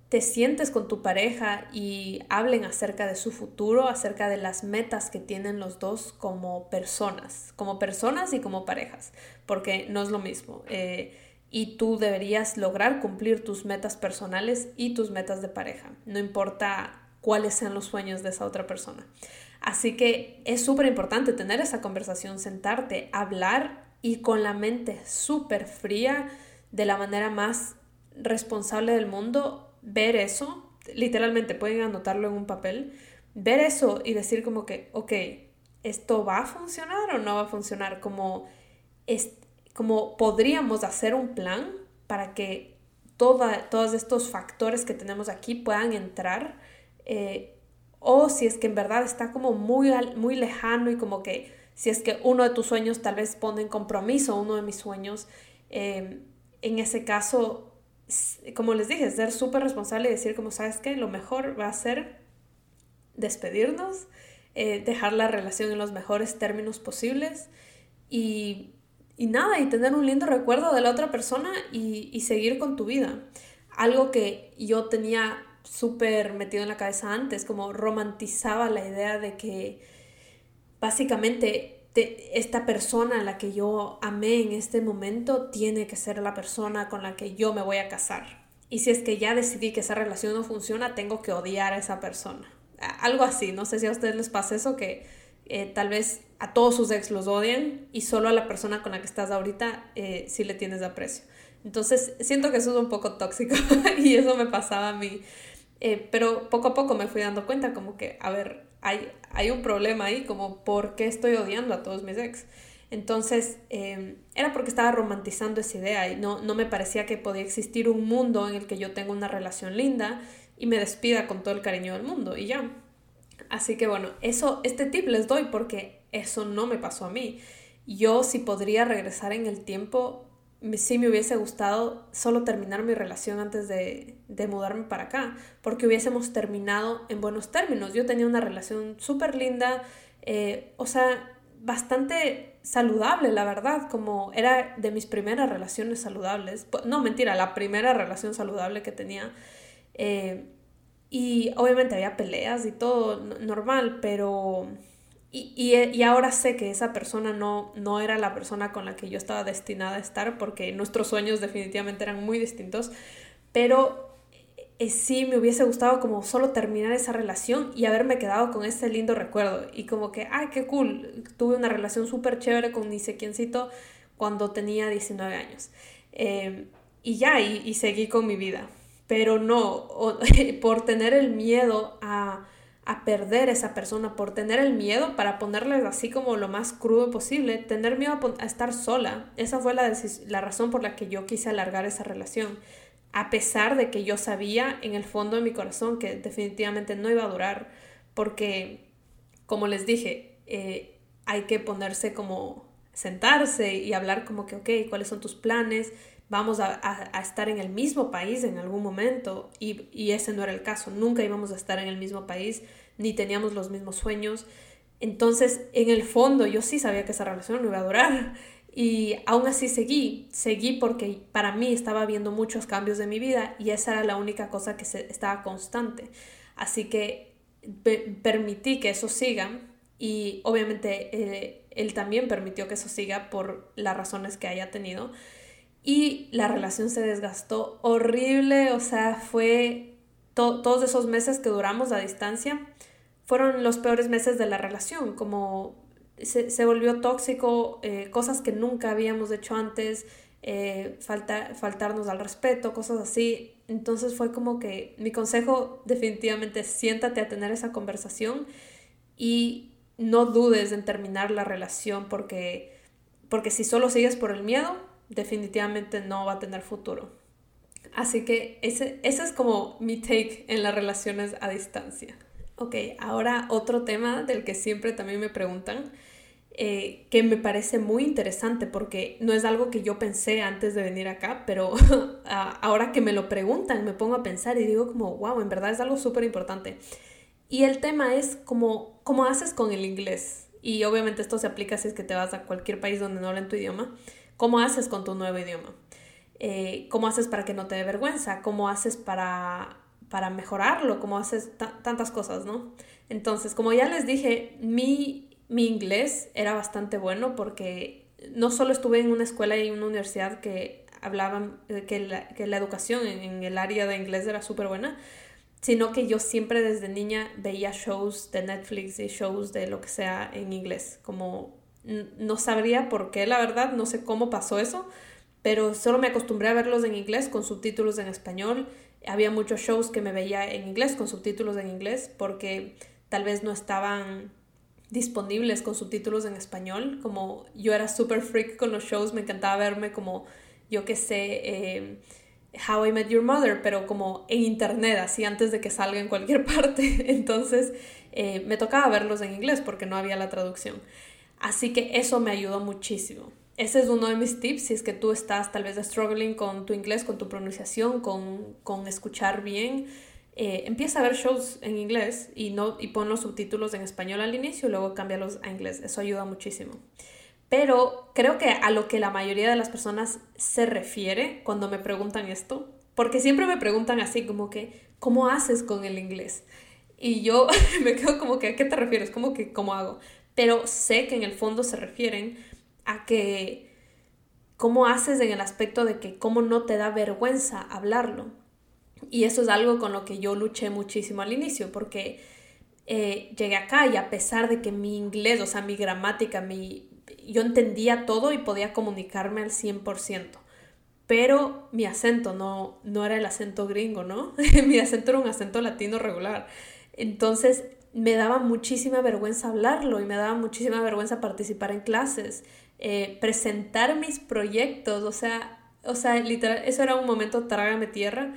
te sientes con tu pareja y hablen acerca de su futuro, acerca de las metas que tienen los dos como personas, como personas y como parejas, porque no es lo mismo. Eh, y tú deberías lograr cumplir tus metas personales y tus metas de pareja, no importa cuáles sean los sueños de esa otra persona. Así que es súper importante tener esa conversación, sentarte, hablar y con la mente súper fría, de la manera más responsable del mundo, ver eso, literalmente pueden anotarlo en un papel, ver eso y decir como que, ok, ¿esto va a funcionar o no va a funcionar? Como, es, como podríamos hacer un plan para que toda, todos estos factores que tenemos aquí puedan entrar. Eh, o si es que en verdad está como muy, muy lejano y como que si es que uno de tus sueños tal vez pone en compromiso uno de mis sueños, eh, en ese caso como les dije, ser súper responsable y decir como, ¿sabes qué? Lo mejor va a ser despedirnos, eh, dejar la relación en los mejores términos posibles y, y, nada, y tener un lindo recuerdo de la otra persona y, y seguir con tu vida. Algo que yo tenía súper metido en la cabeza antes, como romantizaba la idea de que básicamente esta persona a la que yo amé en este momento tiene que ser la persona con la que yo me voy a casar. Y si es que ya decidí que esa relación no funciona, tengo que odiar a esa persona. Algo así, no sé si a ustedes les pasa eso, que eh, tal vez a todos sus ex los odien y solo a la persona con la que estás ahorita eh, sí le tienes aprecio. Entonces siento que eso es un poco tóxico y eso me pasaba a mí. Eh, pero poco a poco me fui dando cuenta como que, a ver, hay, hay un problema ahí, como por qué estoy odiando a todos mis ex. Entonces, em, era porque estaba romantizando esa idea y no, no me parecía que podía existir un mundo en el que yo tenga una relación linda y me despida con todo el cariño del mundo y ya. Así que bueno, eso, este tip les doy porque eso no me pasó a mí. Yo si podría regresar en el tiempo, sí me hubiese gustado solo terminar mi relación antes de, de mudarme para acá, porque hubiésemos terminado en buenos términos. Yo tenía una relación súper linda, eh, o sea, bastante saludable, la verdad, como era de mis primeras relaciones saludables. No, mentira, la primera relación saludable que tenía. Eh, y obviamente había peleas y todo normal, pero... Y, y, ahora sé que esa persona no, no era la persona con la que yo estaba destinada a estar porque nuestros sueños definitivamente eran muy distintos, pero eh, sí me hubiese gustado como solo terminar esa relación y haberme quedado con ese lindo recuerdo. Y como que, ay, qué cool, tuve una relación súper chévere con ni sé cuando tenía 19 años. Em, y ya, y, seguí con mi vida. Pero no, por tener el miedo a, a perder esa persona, por tener el miedo, para ponerles así como lo más crudo posible, tener miedo a, estar sola. Esa fue la, razón por la que yo quise alargar esa relación a pesar de que yo sabía en el fondo de mi corazón que definitivamente no iba a durar, porque, como les dije, eh, hay que ponerse como sentarse y hablar como que, ok, ¿cuáles son tus planes? Vamos a, estar en el mismo país en algún momento y ese no era el caso, nunca íbamos a estar en el mismo país, ni teníamos los mismos sueños. Entonces, en el fondo, yo sí sabía que esa relación no iba a durar y aún así seguí, seguí porque para mí estaba viendo muchos cambios de mi vida y esa era la única cosa que se, estaba constante. Así que permití que eso siga y obviamente eh, él también permitió que eso siga por las razones que haya tenido. Y la relación se desgastó horrible, o sea, fue todos esos meses que duramos a distancia, fueron los peores meses de la relación, como se, volvió tóxico, eh, cosas que nunca habíamos hecho antes, eh, falta, faltarnos al respeto, cosas así. Entonces fue como que mi consejo definitivamente siéntate a tener esa conversación y no dudes en terminar la relación porque, porque si solo sigues por el miedo, definitivamente no va a tener futuro. Así que ese, ese es como mi take en las relaciones a distancia. Ok, ahora otro tema del que siempre también me preguntan eh, que me parece muy interesante porque no es algo que yo pensé antes de venir acá, pero ahora que me lo preguntan me pongo a pensar y digo como, wow, en verdad es algo súper importante. Y el tema es como, ¿cómo haces con el inglés? Y obviamente esto se aplica si es que te vas a cualquier país donde no hablan tu idioma. ¿Cómo haces con tu nuevo idioma? Eh, ¿Cómo haces para que no te dé vergüenza? ¿Cómo haces para, para mejorarlo? ¿Cómo haces tantas cosas, no? Entonces, como ya les dije, mi mi inglés era bastante bueno porque no solo estuve en una escuela y en una universidad que hablaban, eh, que la, que la educación en, el área de inglés era súper buena, sino que yo siempre desde niña veía shows de Netflix y shows de lo que sea en inglés. Como no sabría por qué, la verdad, no sé cómo pasó eso, pero solo me acostumbré a verlos en inglés con subtítulos en español. Había muchos shows que me veía en inglés con subtítulos en inglés porque tal vez no estaban disponibles con subtítulos en español. Como yo era super freak con los shows, me encantaba verme como, yo que sé, eh, How I Met Your Mother, pero como en internet, así antes de que salga en cualquier parte. Entonces eh, me tocaba verlos en inglés porque no había la traducción. Así que eso me ayudó muchísimo. Ese es uno de mis tips si es que tú estás tal vez struggling con tu inglés, con tu pronunciación, con, con escuchar bien eh, empieza a ver shows en inglés y, no, y pon los subtítulos en español al inicio y luego cámbialos a inglés. Eso ayuda muchísimo. Pero creo que a lo que la mayoría de las personas se refiere cuando me preguntan esto, porque siempre me preguntan así como que, ¿cómo haces con el inglés? Y yo me quedo como que, ¿a qué te refieres? ¿Cómo que, cómo hago? Pero sé que en el fondo se refieren a que, ¿cómo haces en el aspecto de que cómo no te da vergüenza hablarlo? Y eso es algo con lo que yo luché muchísimo al inicio, porque eh, llegué acá y a pesar de que mi inglés, o sea, mi gramática, mi, yo entendía todo y podía comunicarme al 100%. Pero mi acento no, no era el acento gringo, ¿no? mi acento era un acento latino regular. Entonces me daba muchísima vergüenza hablarlo y me daba muchísima vergüenza participar en clases, eh, presentar mis proyectos, o sea, o sea, literal, eso era un momento trágame tierra,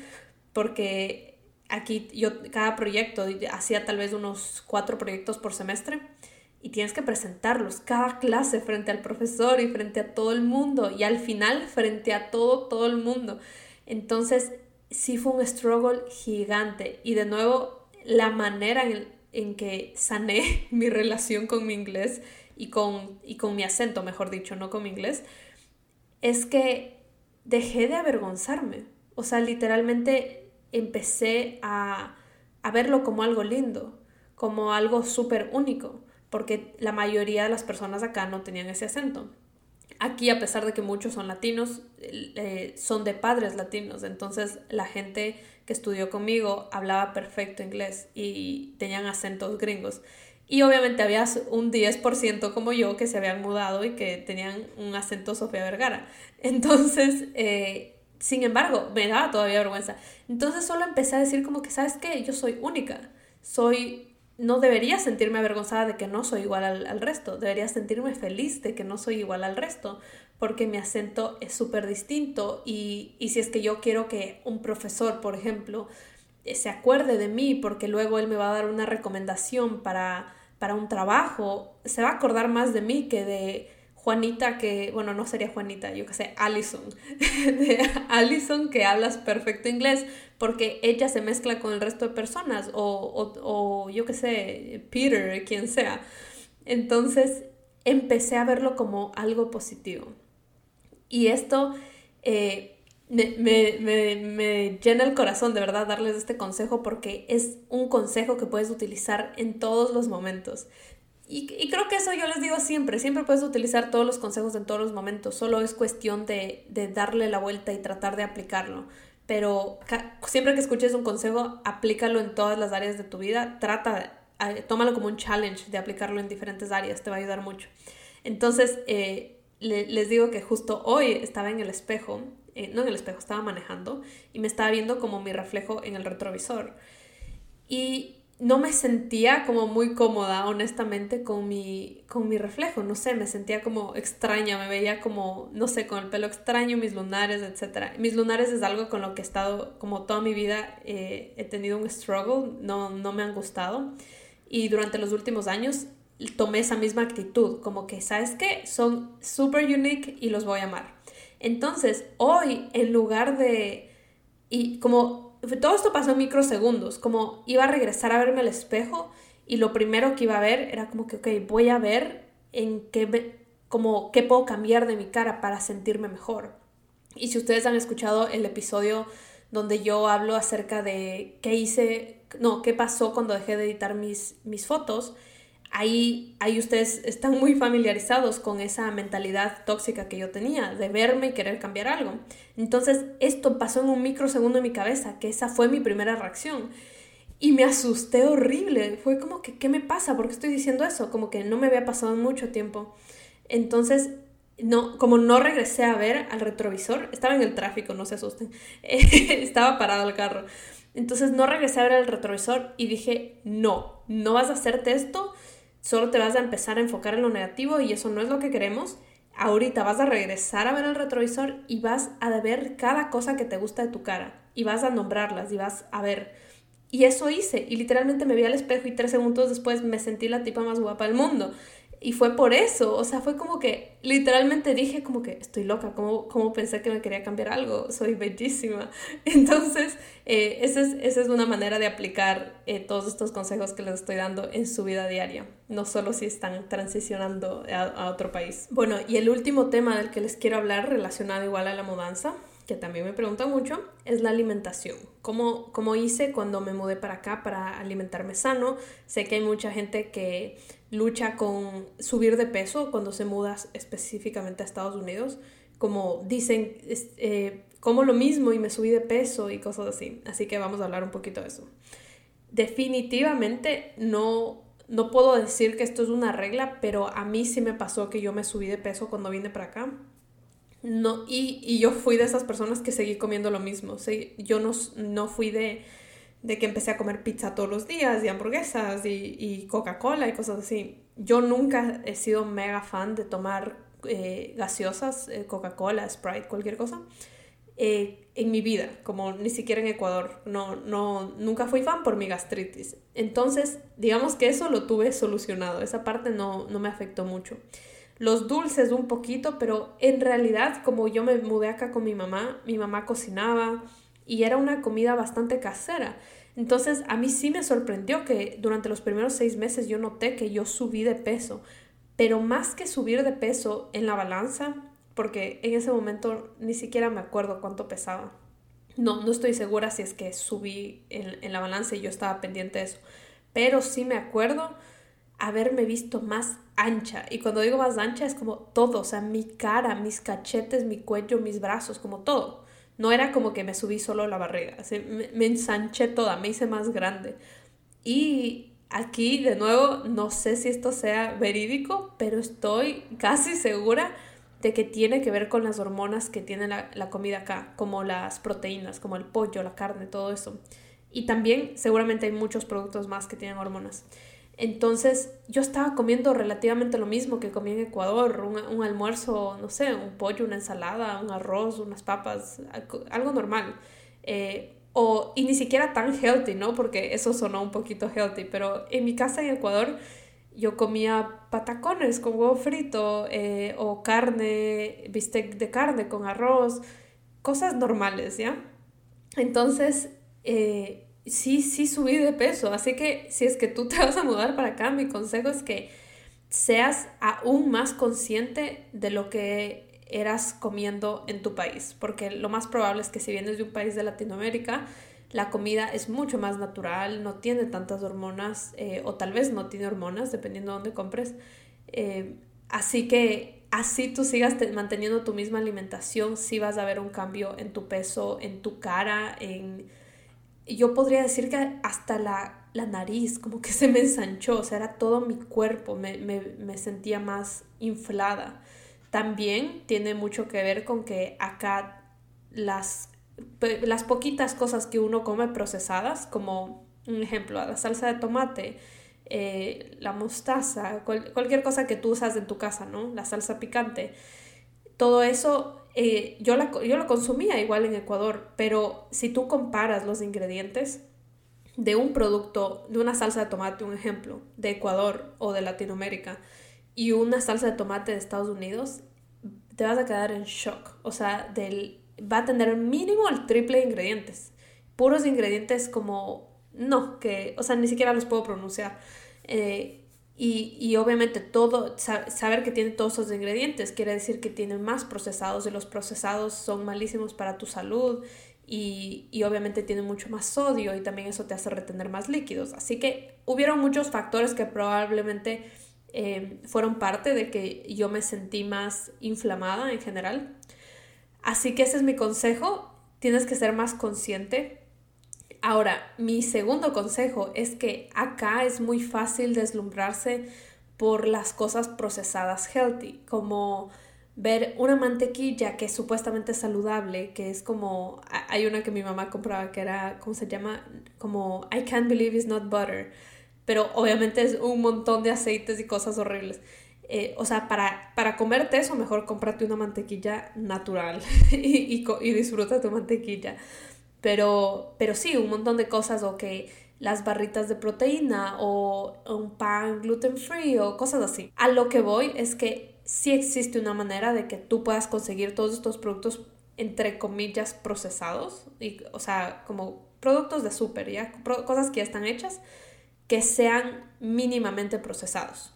porque aquí yo cada proyecto hacía tal vez unos cuatro proyectos por semestre y tienes que presentarlos cada clase frente al profesor y frente a todo el mundo y al final frente a todo, todo el mundo. Entonces sí fue un struggle gigante y de nuevo la manera en, que sané mi relación con mi inglés y con, y con mi acento, mejor dicho, no con mi inglés, es que dejé de avergonzarme. O sea, literalmente empecé a, a verlo como algo lindo, como algo súper único porque la mayoría de las personas acá no tenían ese acento. Aquí, a pesar de que muchos son latinos, eh, son de padres latinos, entonces la gente que estudió conmigo hablaba perfecto inglés y tenían acentos gringos. Y obviamente había un 10% como yo que se habían mudado y que tenían un acento Sofía Vergara. Entonces, eh, sin embargo, me daba todavía vergüenza. Entonces solo empecé a decir como que, ¿sabes qué? Yo soy única. Soy no debería sentirme avergonzada de que no soy igual al, resto, debería sentirme feliz de que no soy igual al resto, porque mi acento es súper distinto y, y si es que yo quiero que un profesor, por ejemplo, eh, se acuerde de mí porque luego él me va a dar una recomendación para, para un trabajo, se va a acordar más de mí que de Juanita que, bueno, no sería Juanita, yo que sé, Allison, de Allison que hablas perfecto inglés porque ella se mezcla con el resto de personas o, o, yo que sé, Peter, quien sea. Entonces empecé a verlo como algo positivo. Y esto eh, me, me, me, llena el corazón de verdad darles este consejo porque es un consejo que puedes utilizar en todos los momentos. Y, creo que eso yo les digo siempre, siempre puedes utilizar todos los consejos en todos los momentos, solo es cuestión de, darle la vuelta y tratar de aplicarlo. Pero siempre que escuches un consejo, aplícalo en todas las áreas de tu vida, trata, tómalo como un challenge de aplicarlo en diferentes áreas, te va a ayudar mucho. Entonces, eh, les digo que justo hoy estaba en el espejo, eh, no en el espejo, estaba manejando y me estaba viendo como mi reflejo en el retrovisor. Y no me sentía como muy cómoda, honestamente, con mi, con mi reflejo. No sé, me sentía como extraña, me veía como, no sé, con el pelo extraño, mis lunares, etc. Mis lunares es algo con lo que he estado, como toda mi vida, eh, he tenido un struggle, no, no me han gustado. Y durante los últimos años tomé esa misma actitud, como que, ¿sabes qué? Son super unique y los voy a amar. Entonces, hoy, en lugar de... Y como todo esto pasó en microsegundos, como iba a regresar a verme al espejo y lo primero que iba a ver era como que, ok, voy a ver en qué, como, qué puedo cambiar de mi cara para sentirme mejor. Y si ustedes han escuchado el episodio donde yo hablo acerca de qué hice, no, qué pasó cuando dejé de editar mis, mis fotos, ahí, ahí ustedes están muy familiarizados con esa mentalidad tóxica que yo tenía, de verme y querer cambiar algo. Entonces, esto pasó en un microsegundo en mi cabeza, que esa fue mi primera reacción. Y me asusté horrible. Fue como que, ¿qué me pasa? ¿Por qué estoy diciendo eso? Como que no me había pasado mucho tiempo. Entonces, no, como no regresé a ver al retrovisor, estaba en el tráfico, no se asusten. estaba parado el carro. Entonces no regresé a ver el retrovisor y dije, no, no vas a hacerte esto solo te vas a empezar a enfocar en lo negativo y eso no es lo que queremos. Ahorita vas a regresar a ver el retrovisor y vas a ver cada cosa que te gusta de tu cara y vas a nombrarlas y vas a ver. Y eso hice y literalmente me vi al espejo y tres segundos después me sentí la tipa más guapa del mundo. Y fue por eso, o sea, fue como que literalmente dije como que estoy loca, ¿cómo, cómo pensé que me quería cambiar algo? Soy bellísima. Entonces, eh, esa, es, esa es una manera de aplicar eh, todos estos consejos que les estoy dando en su vida diaria, no solo si están transicionando a, otro país. Bueno, y el último tema del que les quiero hablar relacionado igual a la mudanza que también me preguntan mucho, es la alimentación. ¿Cómo, ¿Cómo hice cuando me mudé para acá para alimentarme sano? Sé que hay mucha gente que lucha con subir de peso cuando se muda específicamente a Estados Unidos. Como dicen, eh, como lo mismo y me subí de peso y cosas así. Así que vamos a hablar un poquito de eso. Definitivamente no, no puedo decir que esto es una regla, pero a mí sí me pasó que yo me subí de peso cuando vine para acá no, y, yo fui de esas personas que seguí comiendo lo mismo. Yo no, no fui de, de, que empecé a comer pizza todos los días y hamburguesas y, y Coca-Cola y cosas así. Yo nunca he sido mega fan de tomar eh, gaseosas, eh, Coca-Cola, Sprite, cualquier cosa. Eh, en mi vida, como ni siquiera en Ecuador. No, no, nunca fui fan por mi gastritis. Entonces, digamos que eso lo tuve solucionado. Esa parte no, no me afectó mucho los dulces un poquito, pero en realidad como yo me mudé acá con mi mamá, mi mamá cocinaba y era una comida bastante casera. Entonces a mí sí me sorprendió que durante los primeros seis meses yo noté que yo subí de peso, pero más que subir de peso en la balanza, porque en ese momento ni siquiera me acuerdo cuánto pesaba. No, no estoy segura si es que subí en, en la balanza y yo estaba pendiente de eso, pero sí me acuerdo haberme visto más ancha. Y cuando digo más ancha es como todo, o sea, mi cara, mis cachetes, mi cuello, mis brazos, como todo. No era como que me subí solo la barriga, me, ensanché toda, me hice más grande. Y aquí, de nuevo, no sé si esto sea verídico, pero estoy casi segura de que tiene que ver con las hormonas que tiene la, la comida acá, como las proteínas, como el pollo, la carne, todo eso. Y también seguramente hay muchos productos más que tienen hormonas. Entonces yo estaba comiendo relativamente lo mismo que comí en Ecuador, un, almuerzo, no sé, un pollo, una ensalada, un arroz, unas papas, algo normal. Eh, o, y ni siquiera tan healthy, ¿no? Porque eso sonó un poquito healthy, pero en mi casa en Ecuador yo comía patacones con huevo frito eh, o carne, bistec de carne con arroz, cosas normales, ¿ya? Entonces, eh, sí, sí subí de peso. Así que si es que tú te vas a mudar para acá, mi consejo es que seas aún más consciente de lo que eras comiendo en tu país. Porque lo más probable es que si vienes de un país de Latinoamérica, la comida es mucho más natural, no tiene tantas hormonas eh, o tal vez no tiene hormonas, dependiendo de dónde compres. Eh, así que así tú sigas manteniendo tu misma alimentación, sí vas a ver un cambio en tu peso, en tu cara, en yo podría decir que hasta la, la, nariz como que se me ensanchó, o sea, era todo mi cuerpo, me, me, me, sentía más inflada. También tiene mucho que ver con que acá las, las poquitas cosas que uno come procesadas, como un ejemplo, la salsa de tomate, eh, la mostaza, cualquier cosa que tú usas en tu casa, ¿no? La salsa picante, todo eso eh, yo, la, yo lo consumía igual en Ecuador, pero si tú comparas los ingredientes de un producto, de una salsa de tomate, un ejemplo, de Ecuador o de Latinoamérica, y una salsa de tomate de Estados Unidos, te vas a quedar en shock. O sea, del, va a tener mínimo el triple de ingredientes. Puros ingredientes como, no, que, o sea, ni siquiera los puedo pronunciar. Eh, y, y, obviamente todo, saber que tiene todos esos ingredientes quiere decir que tiene más procesados y los procesados son malísimos para tu salud y, y obviamente tiene mucho más sodio y también eso te hace retener más líquidos. Así que hubieron muchos factores que probablemente eh, fueron parte de que yo me sentí más inflamada en general. Así que ese es mi consejo, tienes que ser más consciente Ahora, mi segundo consejo es que acá es muy fácil deslumbrarse por las cosas procesadas healthy, como ver una mantequilla que es supuestamente saludable, que es como, hay una que mi mamá compraba que era, ¿cómo se llama? Como I can't believe it's not butter, pero obviamente es un montón de aceites y cosas horribles. Eh, o sea, para, para comerte eso, mejor cómprate una mantequilla natural y, y, y disfruta tu mantequilla. Pero, pero sí, un montón de cosas o que las barritas de proteína o un pan gluten free o cosas así. A lo que voy es que sí existe una manera de que tú puedas conseguir todos estos productos entre comillas procesados, y, o sea, como productos de súper, ya cosas que ya están hechas, que sean mínimamente procesados.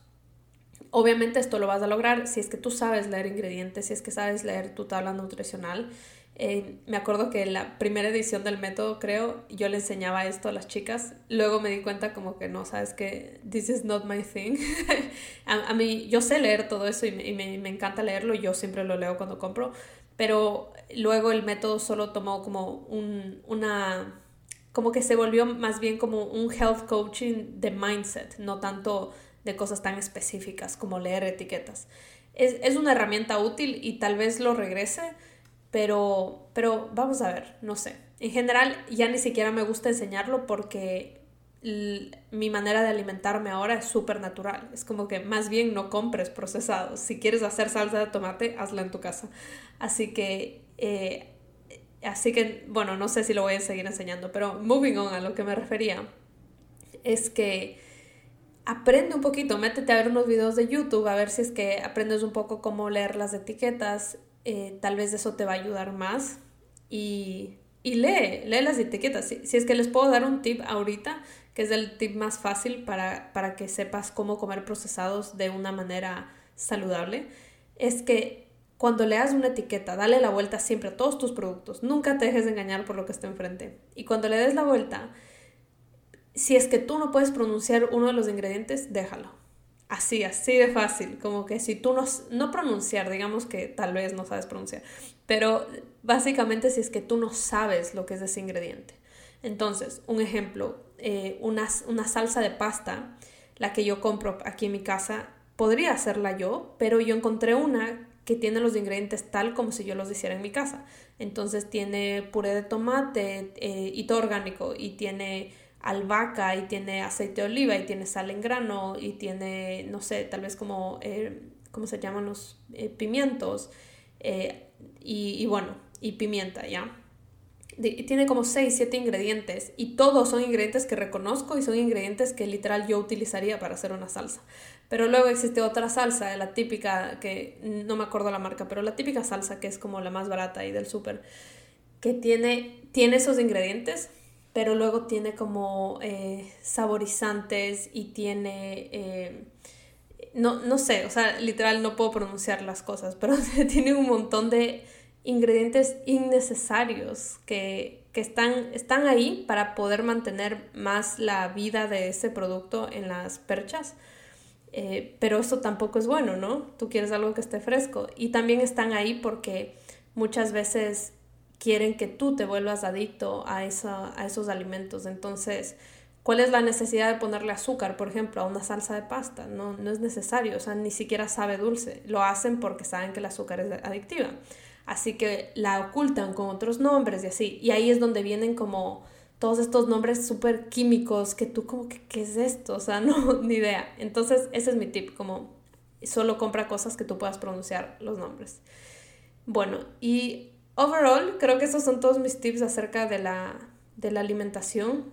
Obviamente esto lo vas a lograr si es que tú sabes leer ingredientes, si es que sabes leer tu tabla nutricional. Me acuerdo que en la primera edición del método, creo, yo le enseñaba esto a las chicas. Luego me di cuenta como que no, sabes que this is not my thing. a, mí, yo sé leer todo eso y, me, me, encanta leerlo. Yo siempre lo leo cuando compro. Pero luego el método solo tomó como un, una... Como que se volvió más bien como un health coaching de mindset, no tanto de cosas tan específicas como leer etiquetas. Es, es una herramienta útil y tal vez lo regrese, pero, pero vamos a ver, no sé. En general ya ni siquiera me gusta enseñarlo porque mi manera de alimentarme ahora es súper natural. Es como que más bien no compres procesados. Si quieres hacer salsa de tomate, hazla en tu casa. Así que, eh, así que, bueno, no sé si lo voy a seguir enseñando, pero moving on a lo que me refería, es que aprende un poquito, métete a ver unos videos de YouTube, a ver si es que aprendes un poco cómo leer las etiquetas, eh, tal vez eso te va a ayudar más y, y lee, lee las etiquetas. Si, si, es que les puedo dar un tip ahorita, que es el tip más fácil para, para que sepas cómo comer procesados de una manera saludable, es que cuando leas una etiqueta, dale la vuelta siempre a todos tus productos. Nunca te dejes de engañar por lo que está enfrente. Y cuando le des la vuelta, si es que tú no puedes pronunciar uno de los ingredientes, déjalo. Así, así de fácil, como que si tú no, no pronunciar, digamos que tal vez no sabes pronunciar, pero básicamente si es que tú no sabes lo que es ese ingrediente. Entonces, un ejemplo, eh, una, una salsa de pasta, la que yo compro aquí en mi casa, podría hacerla yo, pero yo encontré una que tiene los ingredientes tal como si yo los hiciera en mi casa. Entonces tiene puré de tomate eh, y todo orgánico y tiene albahaca y tiene aceite de oliva y tiene sal en grano y tiene, no sé, tal vez como, eh, ¿cómo se llaman los eh, pimientos? Eh, y, bueno, y pimienta, ¿ya? tiene como 6, 7 ingredientes y todos son ingredientes que reconozco y son ingredientes que literal yo utilizaría para hacer una salsa. Pero luego existe otra salsa, la típica, que no me acuerdo la marca, pero la típica salsa que es como la más barata y del súper, que tiene, tiene esos ingredientes, pero luego tiene como eh, saborizantes y tiene... Eh, no, no sé, o sea, literal no puedo pronunciar las cosas, pero tiene un montón de ingredientes innecesarios que, están, están ahí para poder mantener más la vida de ese producto en las perchas. Eh, pero eso tampoco es bueno, ¿no? Tú quieres algo que esté fresco. Y también están ahí porque muchas veces quieren que tú te vuelvas adicto a, esa, a esos alimentos. Entonces, ¿cuál es la necesidad de ponerle azúcar, por ejemplo, a una salsa de pasta? No, no es necesario, o sea, ni siquiera sabe dulce. Lo hacen porque saben que el azúcar es adictiva. Así que la ocultan con otros nombres y así. Y ahí es donde vienen como todos estos nombres súper químicos que tú como que, ¿qué es esto? O sea, no, ni idea. Entonces, ese es mi tip, como solo compra cosas que tú puedas pronunciar los nombres. Bueno, y Overall, creo que esos son todos mis tips acerca de la, alimentación.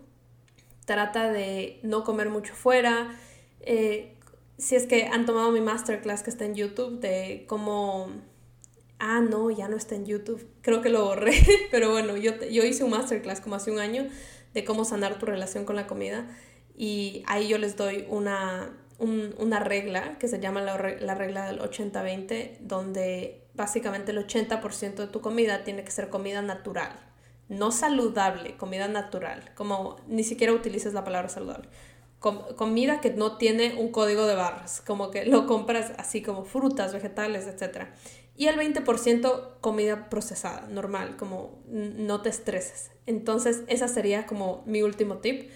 Trata de no comer mucho fuera. Eh, si es que han tomado mi masterclass que está en YouTube de cómo... Ah, no, ya no está en YouTube. Creo que lo borré. Pero bueno, yo, yo hice un masterclass como hace un año de cómo sanar tu relación con la comida. Y ahí yo les doy una, una regla que se llama la, la regla del 80-20, donde básicamente el 80% de tu comida tiene que ser comida natural, no saludable, comida natural, como ni siquiera utilices la palabra saludable. comida que no tiene un código de barras, como que lo compras así como frutas, vegetales, etc. Y el 20% comida procesada, normal, como no te estreses. Entonces, esa sería como mi último tip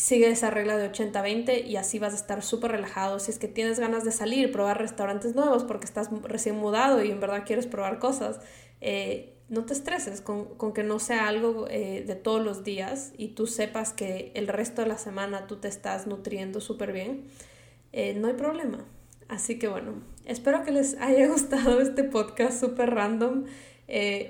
sigue esa regla de 80-20 y así vas a estar súper relajado. Si es que tienes ganas de salir, probar restaurantes nuevos porque estás recién mudado y en verdad quieres probar cosas, eh, no te estreses con, con, que no sea algo eh, de todos los días y tú sepas que el resto de la semana tú te estás nutriendo súper bien, eh, no hay problema. Así que bueno, espero que les haya gustado este podcast súper random.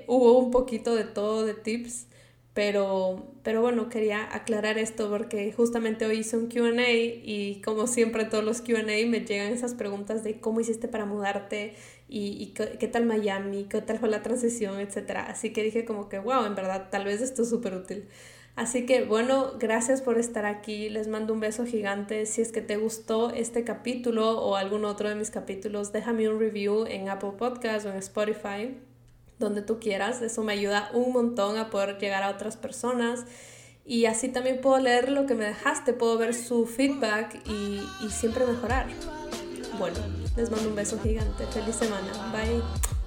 hubo un poquito de todo de tips Pero, pero bueno, quería aclarar esto porque justamente hoy hice un QA y como siempre todos los QA me llegan esas preguntas de cómo hiciste para mudarte y, qué, tal Miami, qué tal fue la transición, etc. Así que dije como que, wow, en verdad, tal vez esto es súper útil. Así que bueno, gracias por estar aquí. Les mando un beso gigante. Si es que te gustó este capítulo o algún otro de mis capítulos, déjame un review en Apple Podcast o en Spotify, donde tú quieras. Eso me ayuda un montón a poder llegar a otras personas. Y así también puedo leer lo que me dejaste, puedo ver su feedback y, y siempre mejorar. Bueno, les mando un beso gigante. Feliz semana. Bye.